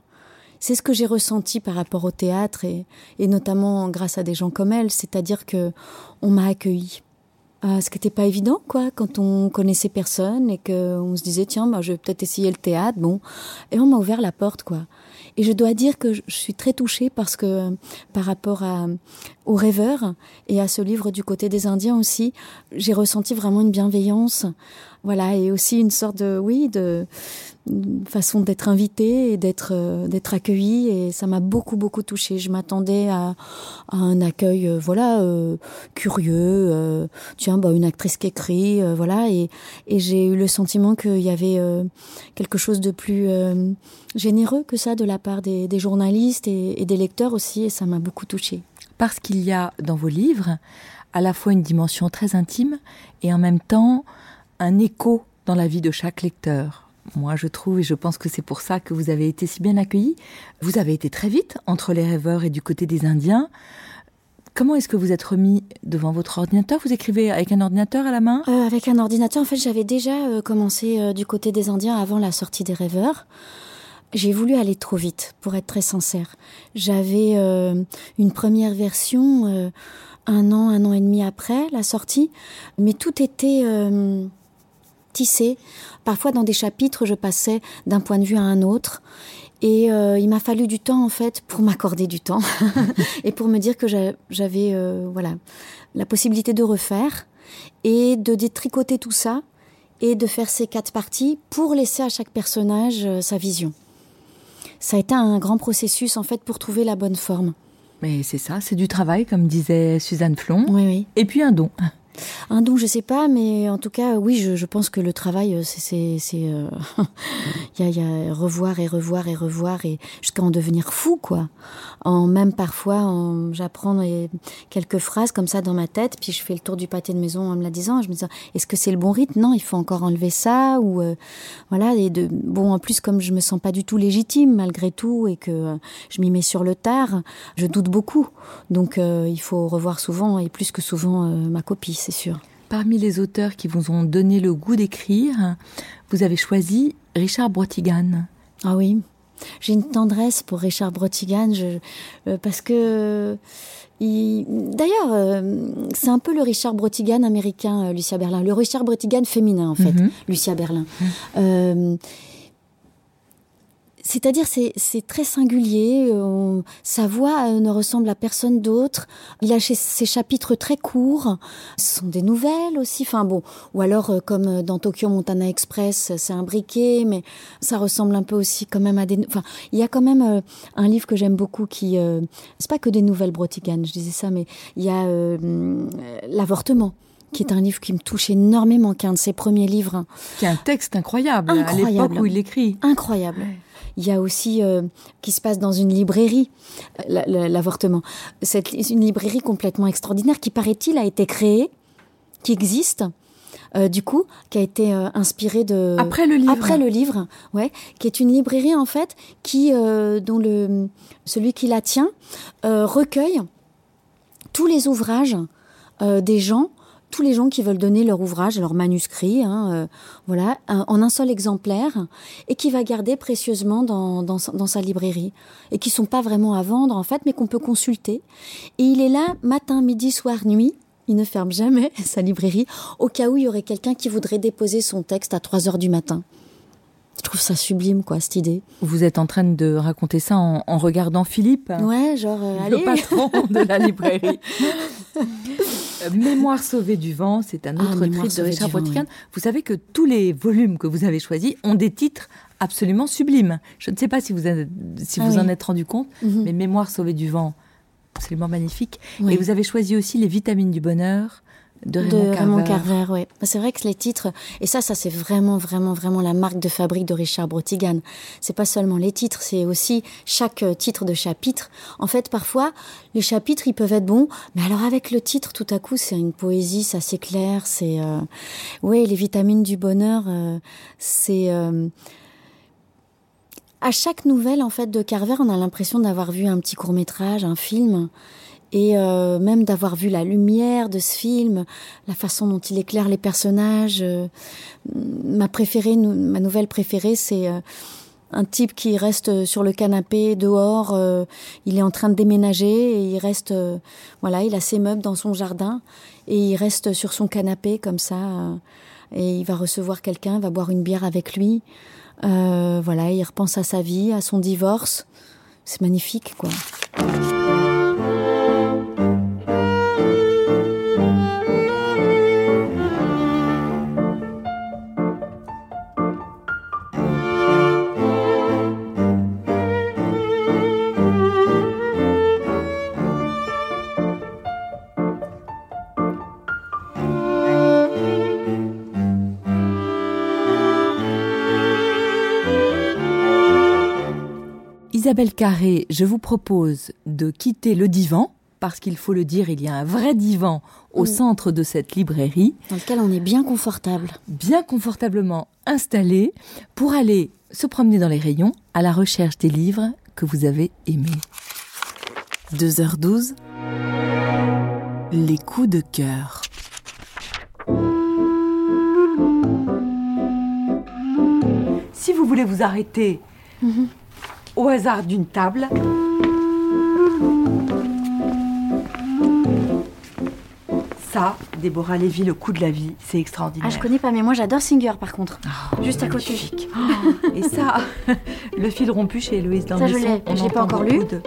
C'est ce que j'ai ressenti par rapport au théâtre et, et notamment grâce à des gens comme elle, c'est-à-dire que on m'a accueilli. Euh, ce qui n'était pas évident, quoi, quand on connaissait personne et qu'on se disait tiens, bah, je vais peut-être essayer le théâtre, bon, et on m'a ouvert la porte, quoi. Et je dois dire que je suis très touchée parce que par rapport à, aux rêveurs et à ce livre du côté des Indiens aussi, j'ai ressenti vraiment une bienveillance, voilà, et aussi une sorte de, oui, de façon d'être invité et d'être euh, d'être accueilli et ça m'a beaucoup beaucoup touchée. Je m'attendais à, un accueil, euh, voilà, euh, curieux, euh, tiens, bah, une actrice qui écrit, euh, voilà, et, j'ai eu le sentiment qu'il y avait quelque chose de plus généreux que ça de la part des, des journalistes et, et des lecteurs aussi, et ça m'a beaucoup touchée. Parce qu'il y a dans vos livres à la fois une dimension très intime et en même temps un écho dans la vie de chaque lecteur. Moi, je trouve, et je pense que c'est pour ça que vous avez été si bien accueillis, vous avez été très vite entre les rêveurs et du côté des Indiens. Comment est-ce que vous êtes remis devant votre ordinateur? Vous écrivez avec un ordinateur à la main? Euh, avec un ordinateur, en fait, j'avais déjà euh, commencé euh, du côté des Indiens avant la sortie des rêveurs. J'ai voulu aller trop vite, pour être très sincère. J'avais une première version un an, un an et demi après la sortie, mais tout était tissé. Parfois, dans des chapitres, je passais d'un point de vue à un autre. Et euh, il m'a fallu du temps, en fait, pour m'accorder du temps et pour me dire que j'a- j'avais euh, voilà, la possibilité de refaire et de détricoter tout ça et de faire ces quatre parties pour laisser à chaque personnage euh, sa vision. Ça a été un grand processus, en fait, pour trouver la bonne forme. Mais c'est ça, c'est du travail, comme disait Suzanne Flon. Oui, oui. Et puis un don. Un don, je sais pas, mais en tout cas, oui, je, pense que le travail, euh, c'est, euh, il y, a, revoir et revoir et revoir et jusqu'à en devenir fou, quoi. En même parfois, en, j'apprends quelques phrases comme ça dans ma tête, puis je fais le tour du pâté de maison en me la disant, je me dis, est-ce que c'est le bon rythme? Non, il faut encore enlever ça ou euh, voilà. Bon, en plus, comme je me sens pas du tout légitime malgré tout et que je m'y mets sur le tard, je doute beaucoup. Donc, il faut revoir souvent et plus que souvent ma copie, c'est sûr. Parmi les auteurs qui vous ont donné le goût d'écrire, vous avez choisi Richard Brotigan. Ah oui. j'ai une tendresse pour Richard Brotigan, je, euh, parce que il- d'ailleurs, euh, c'est un peu le Richard Brotigan américain, euh, Lucia Berlin, le Richard Brotigan féminin en fait, Mhm. Lucia Berlin. Euh, c'est-à-dire, c'est c'est très singulier. euh, sa voix euh, ne ressemble à personne d'autre. Il a ses chapitres très courts. Ce sont des nouvelles aussi. Enfin bon, ou alors euh, comme dans Tokyo Montana Express, c'est un briquet, mais ça ressemble un peu aussi quand même à des. Enfin, il y a quand même euh, un livre que j'aime beaucoup qui. euh, c'est pas que des nouvelles Brotigan, je disais ça, mais il y a euh, l'avortement. Qui est un livre qui me touche énormément, qui est un de ses premiers livres. Qui est un texte incroyable, à Incroyable. l'époque où il écrit. Incroyable. Il y a aussi euh, qui se passe dans une librairie, euh, la- la- l'avortement. C'est une librairie complètement extraordinaire qui, paraît-il, a été créée, qui existe, euh, du coup, qui a été euh, inspirée de Après le livre. après le livre, ouais, qui est une librairie en fait qui euh, dont le celui qui la tient euh, recueille tous les ouvrages euh, des gens, tous les gens qui veulent donner leur ouvrage, leur manuscrit, hein, euh, voilà, un- en un seul exemplaire, et qui va garder précieusement dans, dans, sa- dans sa librairie, et qui sont pas vraiment à vendre en fait, mais qu'on peut consulter. Et il est là matin, midi, soir, nuit. Il ne ferme jamais sa librairie, au cas où il y aurait quelqu'un qui voudrait déposer son texte à 3 heures du matin. Je trouve ça sublime, quoi, cette idée. Vous êtes en train de raconter ça en, en regardant Philippe, Ouais, genre, euh, le patron de la librairie. Euh, Mémoire sauvée du vent, c'est un Ah, autre titre de Richard oui. Vous savez que tous les volumes que vous avez choisis ont des titres absolument sublimes. Je ne sais pas si vous, avez- si Ah vous oui. en êtes rendu compte, Mhm. mais Mémoire sauvée du vent, absolument magnifique. Oui. Et vous avez choisi aussi Les vitamines du bonheur de Raymond, de Carver. Carver, oui. C'est vrai que les titres, et ça, ça c'est vraiment, vraiment, vraiment la marque de fabrique de Richard Brotigan. C'est pas seulement les titres, c'est aussi chaque euh, titre de chapitre. En fait, parfois, les chapitres, ils peuvent être bons, mais alors avec le titre, tout à coup, c'est une poésie, ça s'éclaire, c'est, euh... oui, les vitamines du bonheur, euh, c'est, euh, à chaque nouvelle, en fait, de Carver, on a l'impression d'avoir vu un petit court métrage, un film et euh, même d'avoir vu la lumière de ce film, la façon dont il éclaire les personnages. euh, ma préférée, ma nouvelle préférée, c'est euh, un type qui reste sur le canapé dehors. euh, il est en train de déménager et il reste, euh, voilà, il a ses meubles dans son jardin et il reste sur son canapé comme ça. euh, et il va recevoir quelqu'un, va boire une bière avec lui. Euh, voilà, il repense à sa vie, à son divorce. C'est magnifique, quoi. Isabelle Carré, je vous propose de quitter le divan, parce qu'il faut le dire, il y a un vrai divan au Mm. centre de cette librairie, Dans lequel on est bien confortable. bien confortablement installé, pour aller se promener dans les rayons à la recherche des livres que vous avez aimés. 2h12 Les coups de cœur. Si vous voulez vous arrêter au hasard d'une table, ça, Déborah Lévy, le coup de la vie, c'est extraordinaire. Ah, je connais pas, mais moi j'adore Singer par contre. Oh, Juste à côté. Et ça, le fil rompu chez Héloïse Ça, je l'ai. on Je l'ai pas encore lu. de-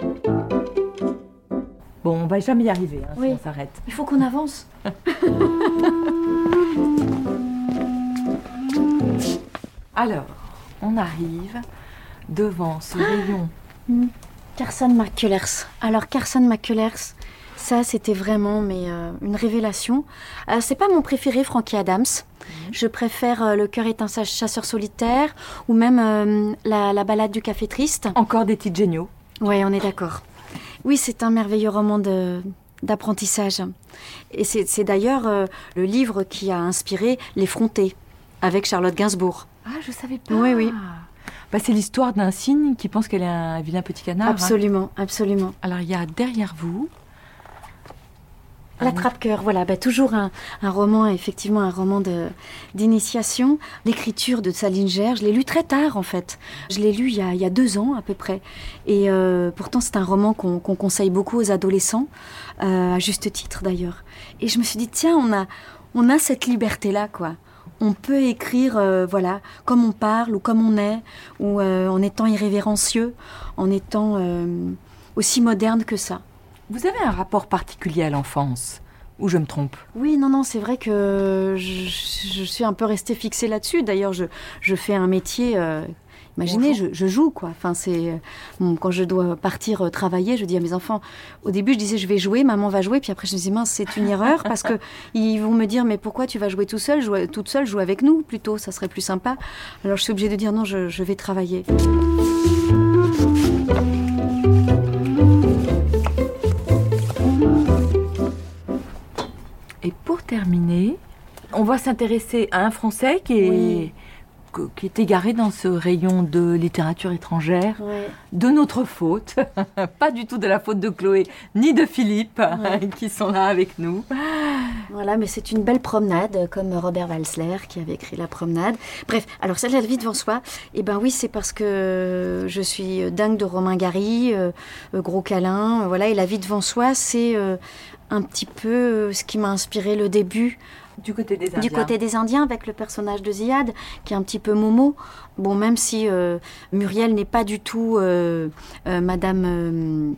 Bon, on va jamais y arriver hein, Oui. si on s'arrête. Il faut qu'on avance. Alors, on arrive devant ce rayon. Carson McCullers. Alors Carson McCullers, ça c'était vraiment mais euh, une révélation. Euh, c'est pas mon préféré, Frankie Adams. Je préfère euh, Le cœur est un chasseur solitaire ou même euh, la, la balade du café triste. Encore des titres géniaux. Ouais, on est d'accord. Oui, c'est un merveilleux roman de d'apprentissage. Et c'est c'est d'ailleurs le livre qui a inspiré L'effronté avec Charlotte Gainsbourg. Ah, je savais pas. Oui, oui. Bah, c'est l'histoire d'un cygne qui pense qu'elle est un vilain petit canard. hein. Absolument, absolument. Alors, il y a derrière vous L'attrape-cœur, voilà, bah, toujours un, roman, effectivement, un roman d'initiation. L'écriture de Salinger, je l'ai lu très tard, en fait. Je l'ai lu il y, a, deux ans, à peu près. Et euh, pourtant, c'est un roman qu'on conseille beaucoup aux adolescents, euh, à juste titre, d'ailleurs. Et je me suis dit, tiens, on a, on a cette liberté-là, quoi. On peut écrire, euh, voilà, comme on parle ou comme on est, ou en étant irrévérencieux, en étant aussi moderne que ça. Vous avez un rapport particulier à l'enfance ou je me trompe? Oui, non, non, c'est vrai que je, suis un peu restée fixée là-dessus. D'ailleurs, je, je, fais un métier. Euh, imaginez, je, joue quoi. Enfin, c'est quand je dois partir euh, travailler, je dis à mes enfants. Au début, je disais je vais jouer, maman va jouer, puis après je me dis mince, c'est une erreur parce que ils vont me dire mais pourquoi tu vas jouer tout seul, jouer, toute seule, joue avec nous plutôt, ça serait plus sympa. Alors je suis obligée de dire non, je, je vais travailler. Et pour terminer, on va s'intéresser à un Français qui est, qui est égaré dans ce rayon de littérature étrangère, de notre faute, pas du tout de la faute de Chloé ni de Philippe, qui sont là avec nous. Voilà, mais c'est une belle promenade, comme Robert Walsler qui avait écrit La promenade. Bref, alors celle La vie devant soi, eh ben oui, c'est parce que je suis dingue de Romain Gary, euh, euh, gros câlin, voilà, et La vie devant soi, c'est euh, un petit peu euh, ce qui m'a inspiré le début. Du côté des Indiens. Du côté des Indiens, avec le personnage de Ziad, qui est un petit peu Momo. Bon, même si euh, Muriel n'est pas du tout euh, Madame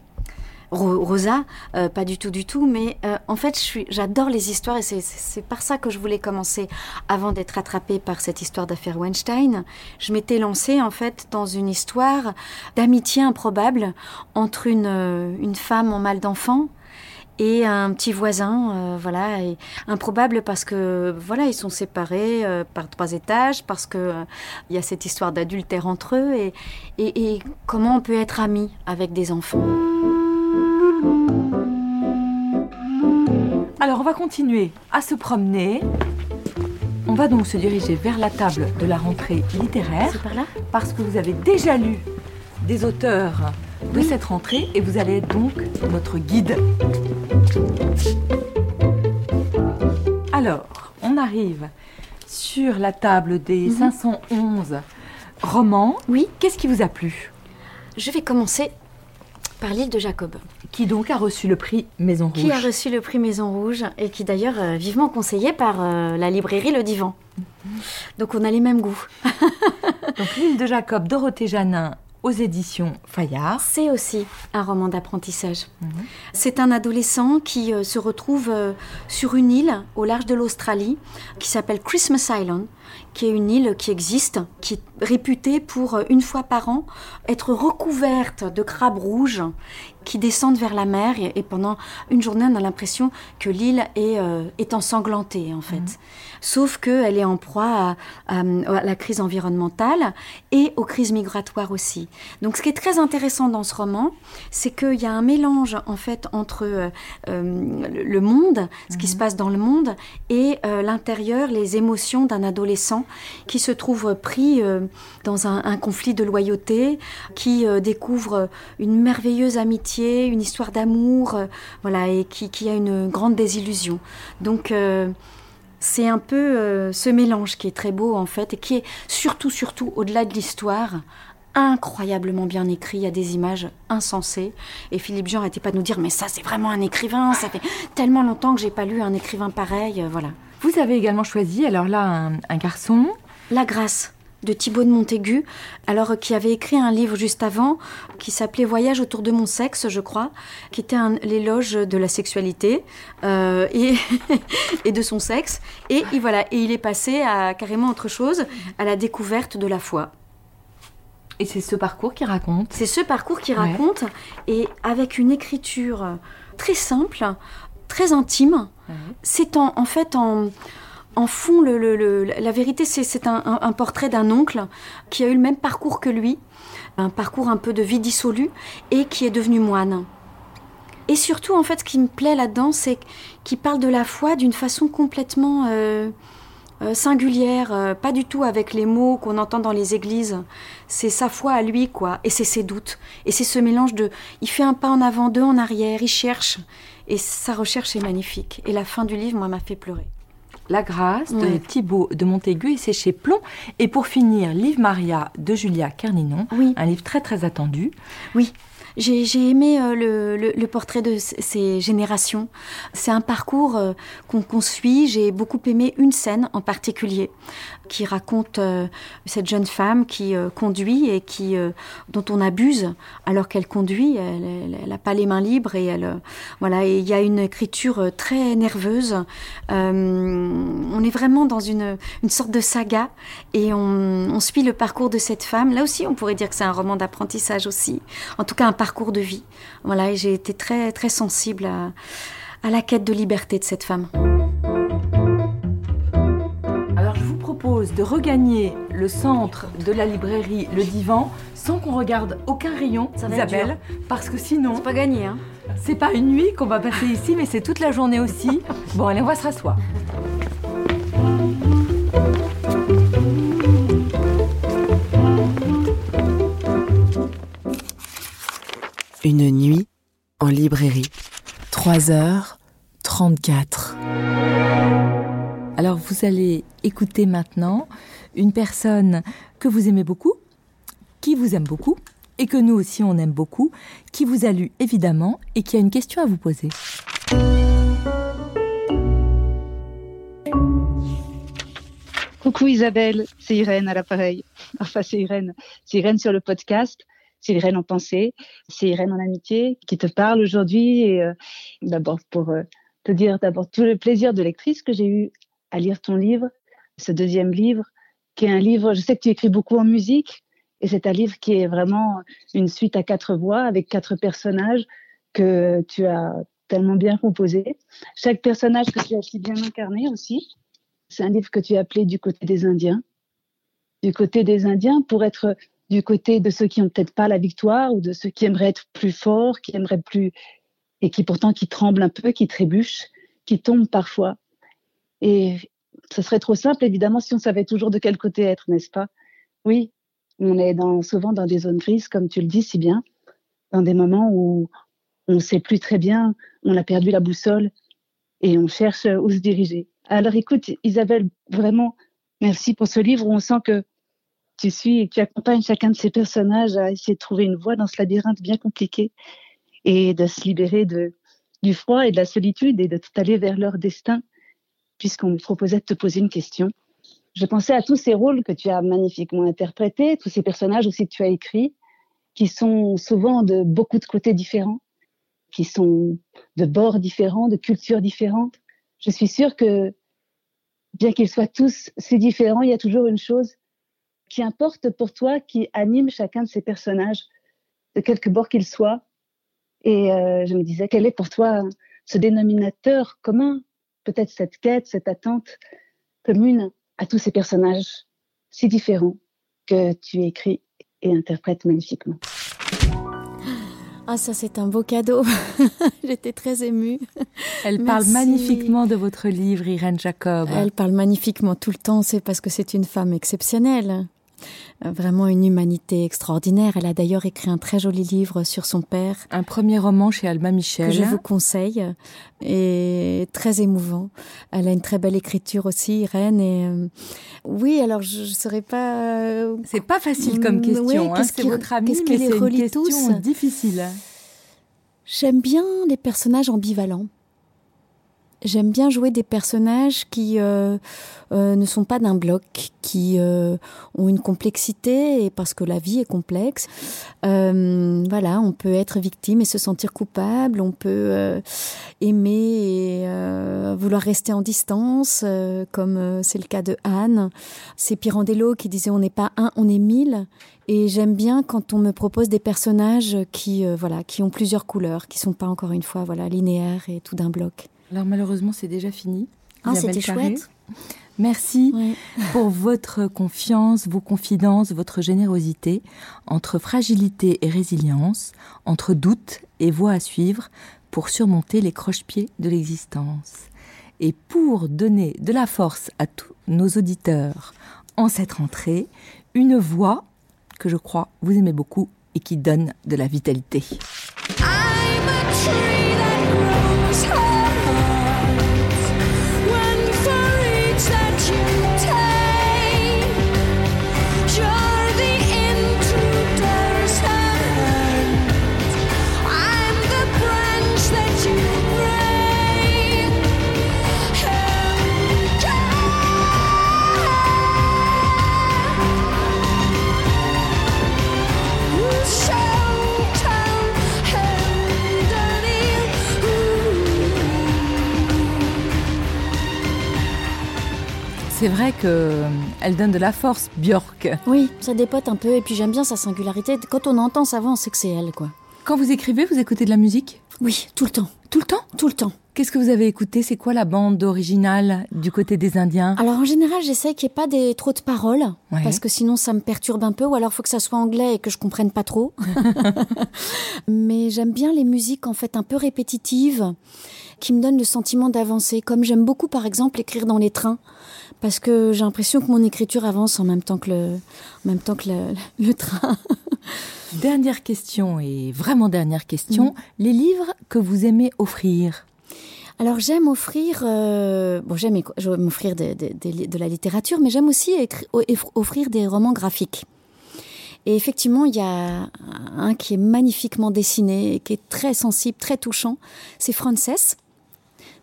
Rosa, pas du tout, du tout. Mais en fait, j'adore les histoires et c'est par ça que je voulais commencer. Avant d'être attrapée par cette histoire d'affaire Weinstein, je m'étais lancée en fait dans une histoire d'amitié improbable entre une, une femme en mal d'enfant et un petit voisin, euh, voilà, improbable parce que voilà, ils sont séparés euh, par trois étages, parce que euh, il y a cette histoire d'adultère entre eux, et, et, comment on peut être ami avec des enfants. Alors on va continuer à se promener. On va donc se diriger vers la table de la rentrée littéraire. par là? Parce que vous avez déjà lu des auteurs de cette rentrée et vous allez être donc notre guide. Alors, on arrive sur la table des 511 mhm. romans. Oui. Qu'est-ce qui vous a plu? Je vais commencer par l'île de Jacob. Qui donc a reçu le prix Maison Rouge Qui a reçu le prix Maison Rouge et qui d'ailleurs euh, vivement conseillé par euh, la librairie Le Divan. Mhm. Donc on a les mêmes goûts. donc l'île de Jacob, Dorothée Janin aux éditions Fayard. C'est aussi un roman d'apprentissage. Mhm. C'est un adolescent qui euh, se retrouve euh, sur une île au large de l'Australie qui s'appelle Christmas Island, qui est une île qui existe, qui est réputée pour, euh, une fois par an, être recouverte de crabes rouges qui descendent vers la mer et, pendant une journée on a l'impression que l'île est, est ensanglantée en fait. Mhm. Sauf qu'elle est en proie à, la crise environnementale et aux crises migratoires aussi. Donc ce qui est très intéressant dans ce roman, c'est qu'il y a un mélange en fait entre euh, euh, le monde, ce qui se mhm. passe dans le monde, et euh, l'intérieur, les émotions d'un adolescent qui se trouve pris dans un, conflit de loyauté, qui découvre une merveilleuse amitié, une histoire d'amour, voilà, et qui, qui, a une grande désillusion. Donc c'est un peu ce mélange qui est très beau en fait et qui est surtout, surtout au-delà de l'histoire, incroyablement bien écrit, il y a des images insensées. Et Philippe Jean n'arrêtait pas de nous dire, mais ça c'est vraiment un écrivain, ça fait tellement longtemps que j'ai pas lu un écrivain pareil, euh, voilà. Vous avez également choisi, alors là, un, garçon. La Grâce de Thibaut de Montaigu, alors qui avait écrit un livre juste avant qui s'appelait Voyage autour de mon sexe, je crois, qui était l'éloge de la sexualité euh, et, et de son sexe. Et, et, voilà, et il est passé à carrément autre chose, à la découverte de la foi. Et c'est ce parcours qui raconte C'est ce parcours qui raconte, et avec une écriture très simple, très intime. C'est en, en, fait en, en fond, le, la vérité, c'est un, un, portrait d'un oncle qui a eu le même parcours que lui, un parcours un peu de vie dissolue, et qui est devenu moine. Et surtout, en fait, ce qui me plaît là-dedans, c'est qu'il parle de la foi d'une façon complètement... Euh, euh, singulière, euh, pas du tout avec les mots qu'on entend dans les églises. C'est sa foi à lui, quoi, et c'est ses doutes. Et c'est ce mélange de. Il fait un pas en avant, deux en arrière, il cherche. Et sa recherche est magnifique. Et la fin du livre, moi, m'a fait pleurer. La grâce de. Thibaut de Montaigu et c'est chez Plomb. Et pour finir, Livre Maria de Julia Kerninon, un livre très très attendu. Oui. J'ai aimé euh, le, portrait de ces générations. C'est un parcours euh, qu'on suit. J'ai beaucoup aimé une scène en particulier qui raconte euh, cette jeune femme qui conduit et qui dont on abuse alors qu'elle conduit. Elle n'a pas les mains libres et elle voilà. Il y a une écriture très nerveuse. On est vraiment dans une sorte de saga et on, suit le parcours de cette femme. Là aussi, on pourrait dire que c'est un roman d'apprentissage aussi. En tout cas, parcours de vie. Voilà, et j'ai été très très sensible à, à la quête de liberté de cette femme. Alors je vous propose de regagner le centre de la librairie Le Divan sans qu'on regarde aucun rayon, Ça Isabelle, parce que sinon... C'est pas gagné, hein C'est pas une nuit qu'on va passer ici, mais c'est toute la journée aussi. Bon, allez, on va se rasseoir. Une nuit en librairie. 3h34. Alors vous allez écouter maintenant une personne que vous aimez beaucoup, qui vous aime beaucoup, et que nous aussi on aime beaucoup, qui vous a lu évidemment et qui a une question à vous poser. Coucou Isabelle, c'est Irène à l'appareil. Enfin, c'est Irène. C'est Irène sur le podcast. C'est Irène en pensée. C'est Irène en amitié qui te parle aujourd'hui. Euh, d'abord pour euh, te dire d'abord tout le plaisir de lectrice que j'ai eu à lire ton livre, ce deuxième livre, qui est un livre. Je sais que tu écris beaucoup en musique, et c'est un livre qui est vraiment une suite à quatre voix avec quatre personnages que tu as tellement bien composé. Chaque personnage que tu as si bien incarné aussi. C'est un livre que tu as appelé Du côté des Indiens. Du côté des Indiens pour être du côté de ceux qui n'ont peut-être pas la victoire ou de ceux qui aimeraient être plus forts, qui aimeraient plus et qui pourtant qui tremblent un peu, qui trébuchent, qui tombent parfois. Et ce serait trop simple évidemment si on savait toujours de quel côté être, n'est-ce pas? Oui, on est souvent dans des zones grises comme tu le dis si bien, dans des moments où on ne sait plus très bien, on a perdu la boussole et on cherche où se diriger. Alors écoute, Isabelle, vraiment, merci pour ce livre où on sent que tu suis et tu accompagnes chacun de ces personnages à essayer de trouver une voie dans ce labyrinthe bien compliqué et de se libérer du froid et de la solitude et de aller vers leur destin, puisqu'on me proposait de te poser une question. Je pensais à tous ces rôles que tu as magnifiquement interprétés, tous ces personnages aussi que tu as écrits, qui sont souvent de beaucoup de côtés différents, qui sont de bords différents, de cultures différentes. Je suis sûre que, bien qu'ils soient tous si différents, il y a toujours une chose qui importe pour toi, qui anime chacun de ces personnages, de quelque bord qu'ils soient. Et euh, je me disais, quel est pour toi ce dénominateur commun, peut-être cette quête, cette attente commune à tous ces personnages si différents que tu écris et interprètes magnifiquement. Ah, ça, c'est un beau cadeau. J'étais très émue. Elle parle magnifiquement de votre livre, Irène Jacob. Elle parle magnifiquement tout le temps, c'est parce que c'est une femme exceptionnelle. Euh, Vraiment une humanité extraordinaire. Elle a d'ailleurs écrit un très joli livre sur son père. Un premier roman chez Alma Michel. Que je vous conseille. Et très émouvant. Elle a une très belle écriture aussi, Irène. Et euh, oui, alors je ne saurais pas. euh, C'est pas facile comme Mm, question. ouais, hein. qu'est-ce C'est qui- votre ami, qu'est-ce qui mais c'est une question tous difficile. J'aime bien les personnages ambivalents. J'aime bien jouer des personnages qui euh, euh, ne sont pas d'un bloc, qui euh, ont une complexité, et parce que la vie est complexe. Euh, voilà, on peut être victime et se sentir coupable, on peut euh, aimer et euh, vouloir rester en distance, comme c'est le cas de Anne. C'est Pirandello qui disait on n'est pas un, on est mille. Et j'aime bien quand on me propose des personnages qui, voilà, qui ont plusieurs couleurs, qui sont pas encore une fois, voilà, linéaires et tout d'un bloc. Alors malheureusement, c'est déjà fini. Ah, c'était chouette. Merci pour votre confiance, vos confidences, votre générosité entre fragilité et résilience, entre doute et voie à suivre pour surmonter les croche-pieds de l'existence. Et pour donner de la force à tous nos auditeurs en cette rentrée, une voix que je crois vous aimez beaucoup et qui donne de la vitalité. I'm c'est vrai que euh, elle donne de la force, Björk. Oui, ça dépote un peu et puis j'aime bien sa singularité. Quand on entend sa voix, on sait que c'est elle, quoi. Quand vous écrivez, vous écoutez de la musique? Oui, tout le temps. Tout le temps? Tout le temps. Qu'est-ce que vous avez écouté? C'est quoi la bande originale du côté des Indiens? Alors en général, j'essaie qu'il n'y ait pas des, trop de paroles, Ouais. parce que sinon ça me perturbe un peu, ou alors il faut que ça soit anglais et que je comprenne pas trop. Mais j'aime bien les musiques en fait un peu répétitives, qui me donnent le sentiment d'avancer. Comme j'aime beaucoup par exemple écrire dans les trains, parce que j'ai l'impression que mon écriture avance en même temps que le, en même temps que le, le train. Dernière question, et vraiment dernière question. Mhm. Les livres que vous aimez offrir? Alors j'aime offrir, euh, bon j'aime offrir li- de la littérature, mais j'aime aussi écri- offrir des romans graphiques. Et effectivement, il y a un qui est magnifiquement dessiné qui est très sensible, très touchant. C'est Frances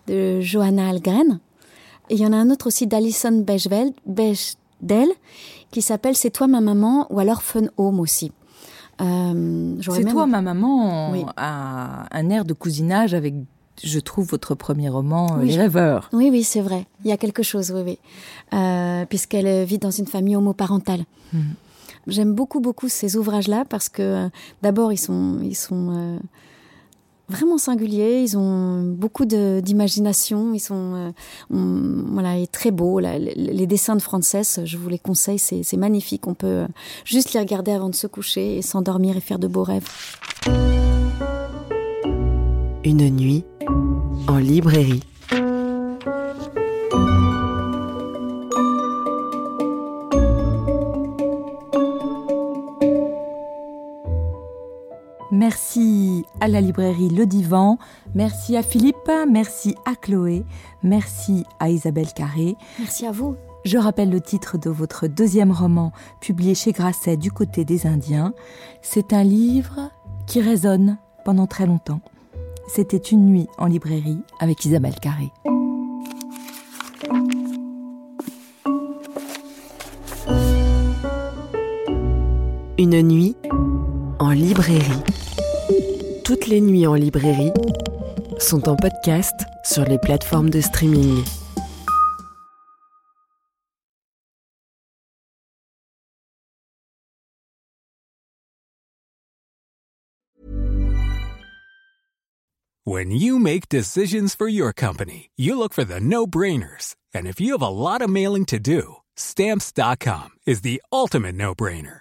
de Johanna Algren. Et il y en a un autre aussi d'Alison Bechdel, Bechdel qui s'appelle C'est toi ma maman ou alors Fun Home aussi. Euh, C'est même- toi, ma maman, Oui. a un air de cousinage avec, je trouve, votre premier roman, euh, Oui, Les Rêveurs. Oui, oui, c'est vrai. Il y a quelque chose, oui, oui. Euh, Puisqu'elle vit dans une famille homoparentale. Mhm. J'aime beaucoup, beaucoup ces ouvrages-là parce que, euh, d'abord, ils sont, ils sont euh, vraiment singuliers. Ils ont beaucoup d'imagination. Ils sont, euh, on- voilà, très beaux. Les, les dessins de Frances, je vous les conseille. C'est c'est magnifique. On peut euh, juste les regarder avant de se coucher et s'endormir et faire de beaux rêves. Une nuit en librairie. Merci à la librairie Le Divan, merci à Philippe, merci à Chloé, merci à Isabelle Carré. Merci à vous. Je rappelle le titre de votre deuxième roman, publié chez Grasset du côté des Indiens. C'est un livre qui résonne pendant très longtemps. C'était une nuit en librairie avec Isabelle Carré. Une nuit en librairie. Toutes les nuits en librairie sont en podcast sur les plateformes de streaming. When you make decisions for your company, you look for the no brainers. And if you have a lot of mailing to do, stamps.com is the ultimate no brainer.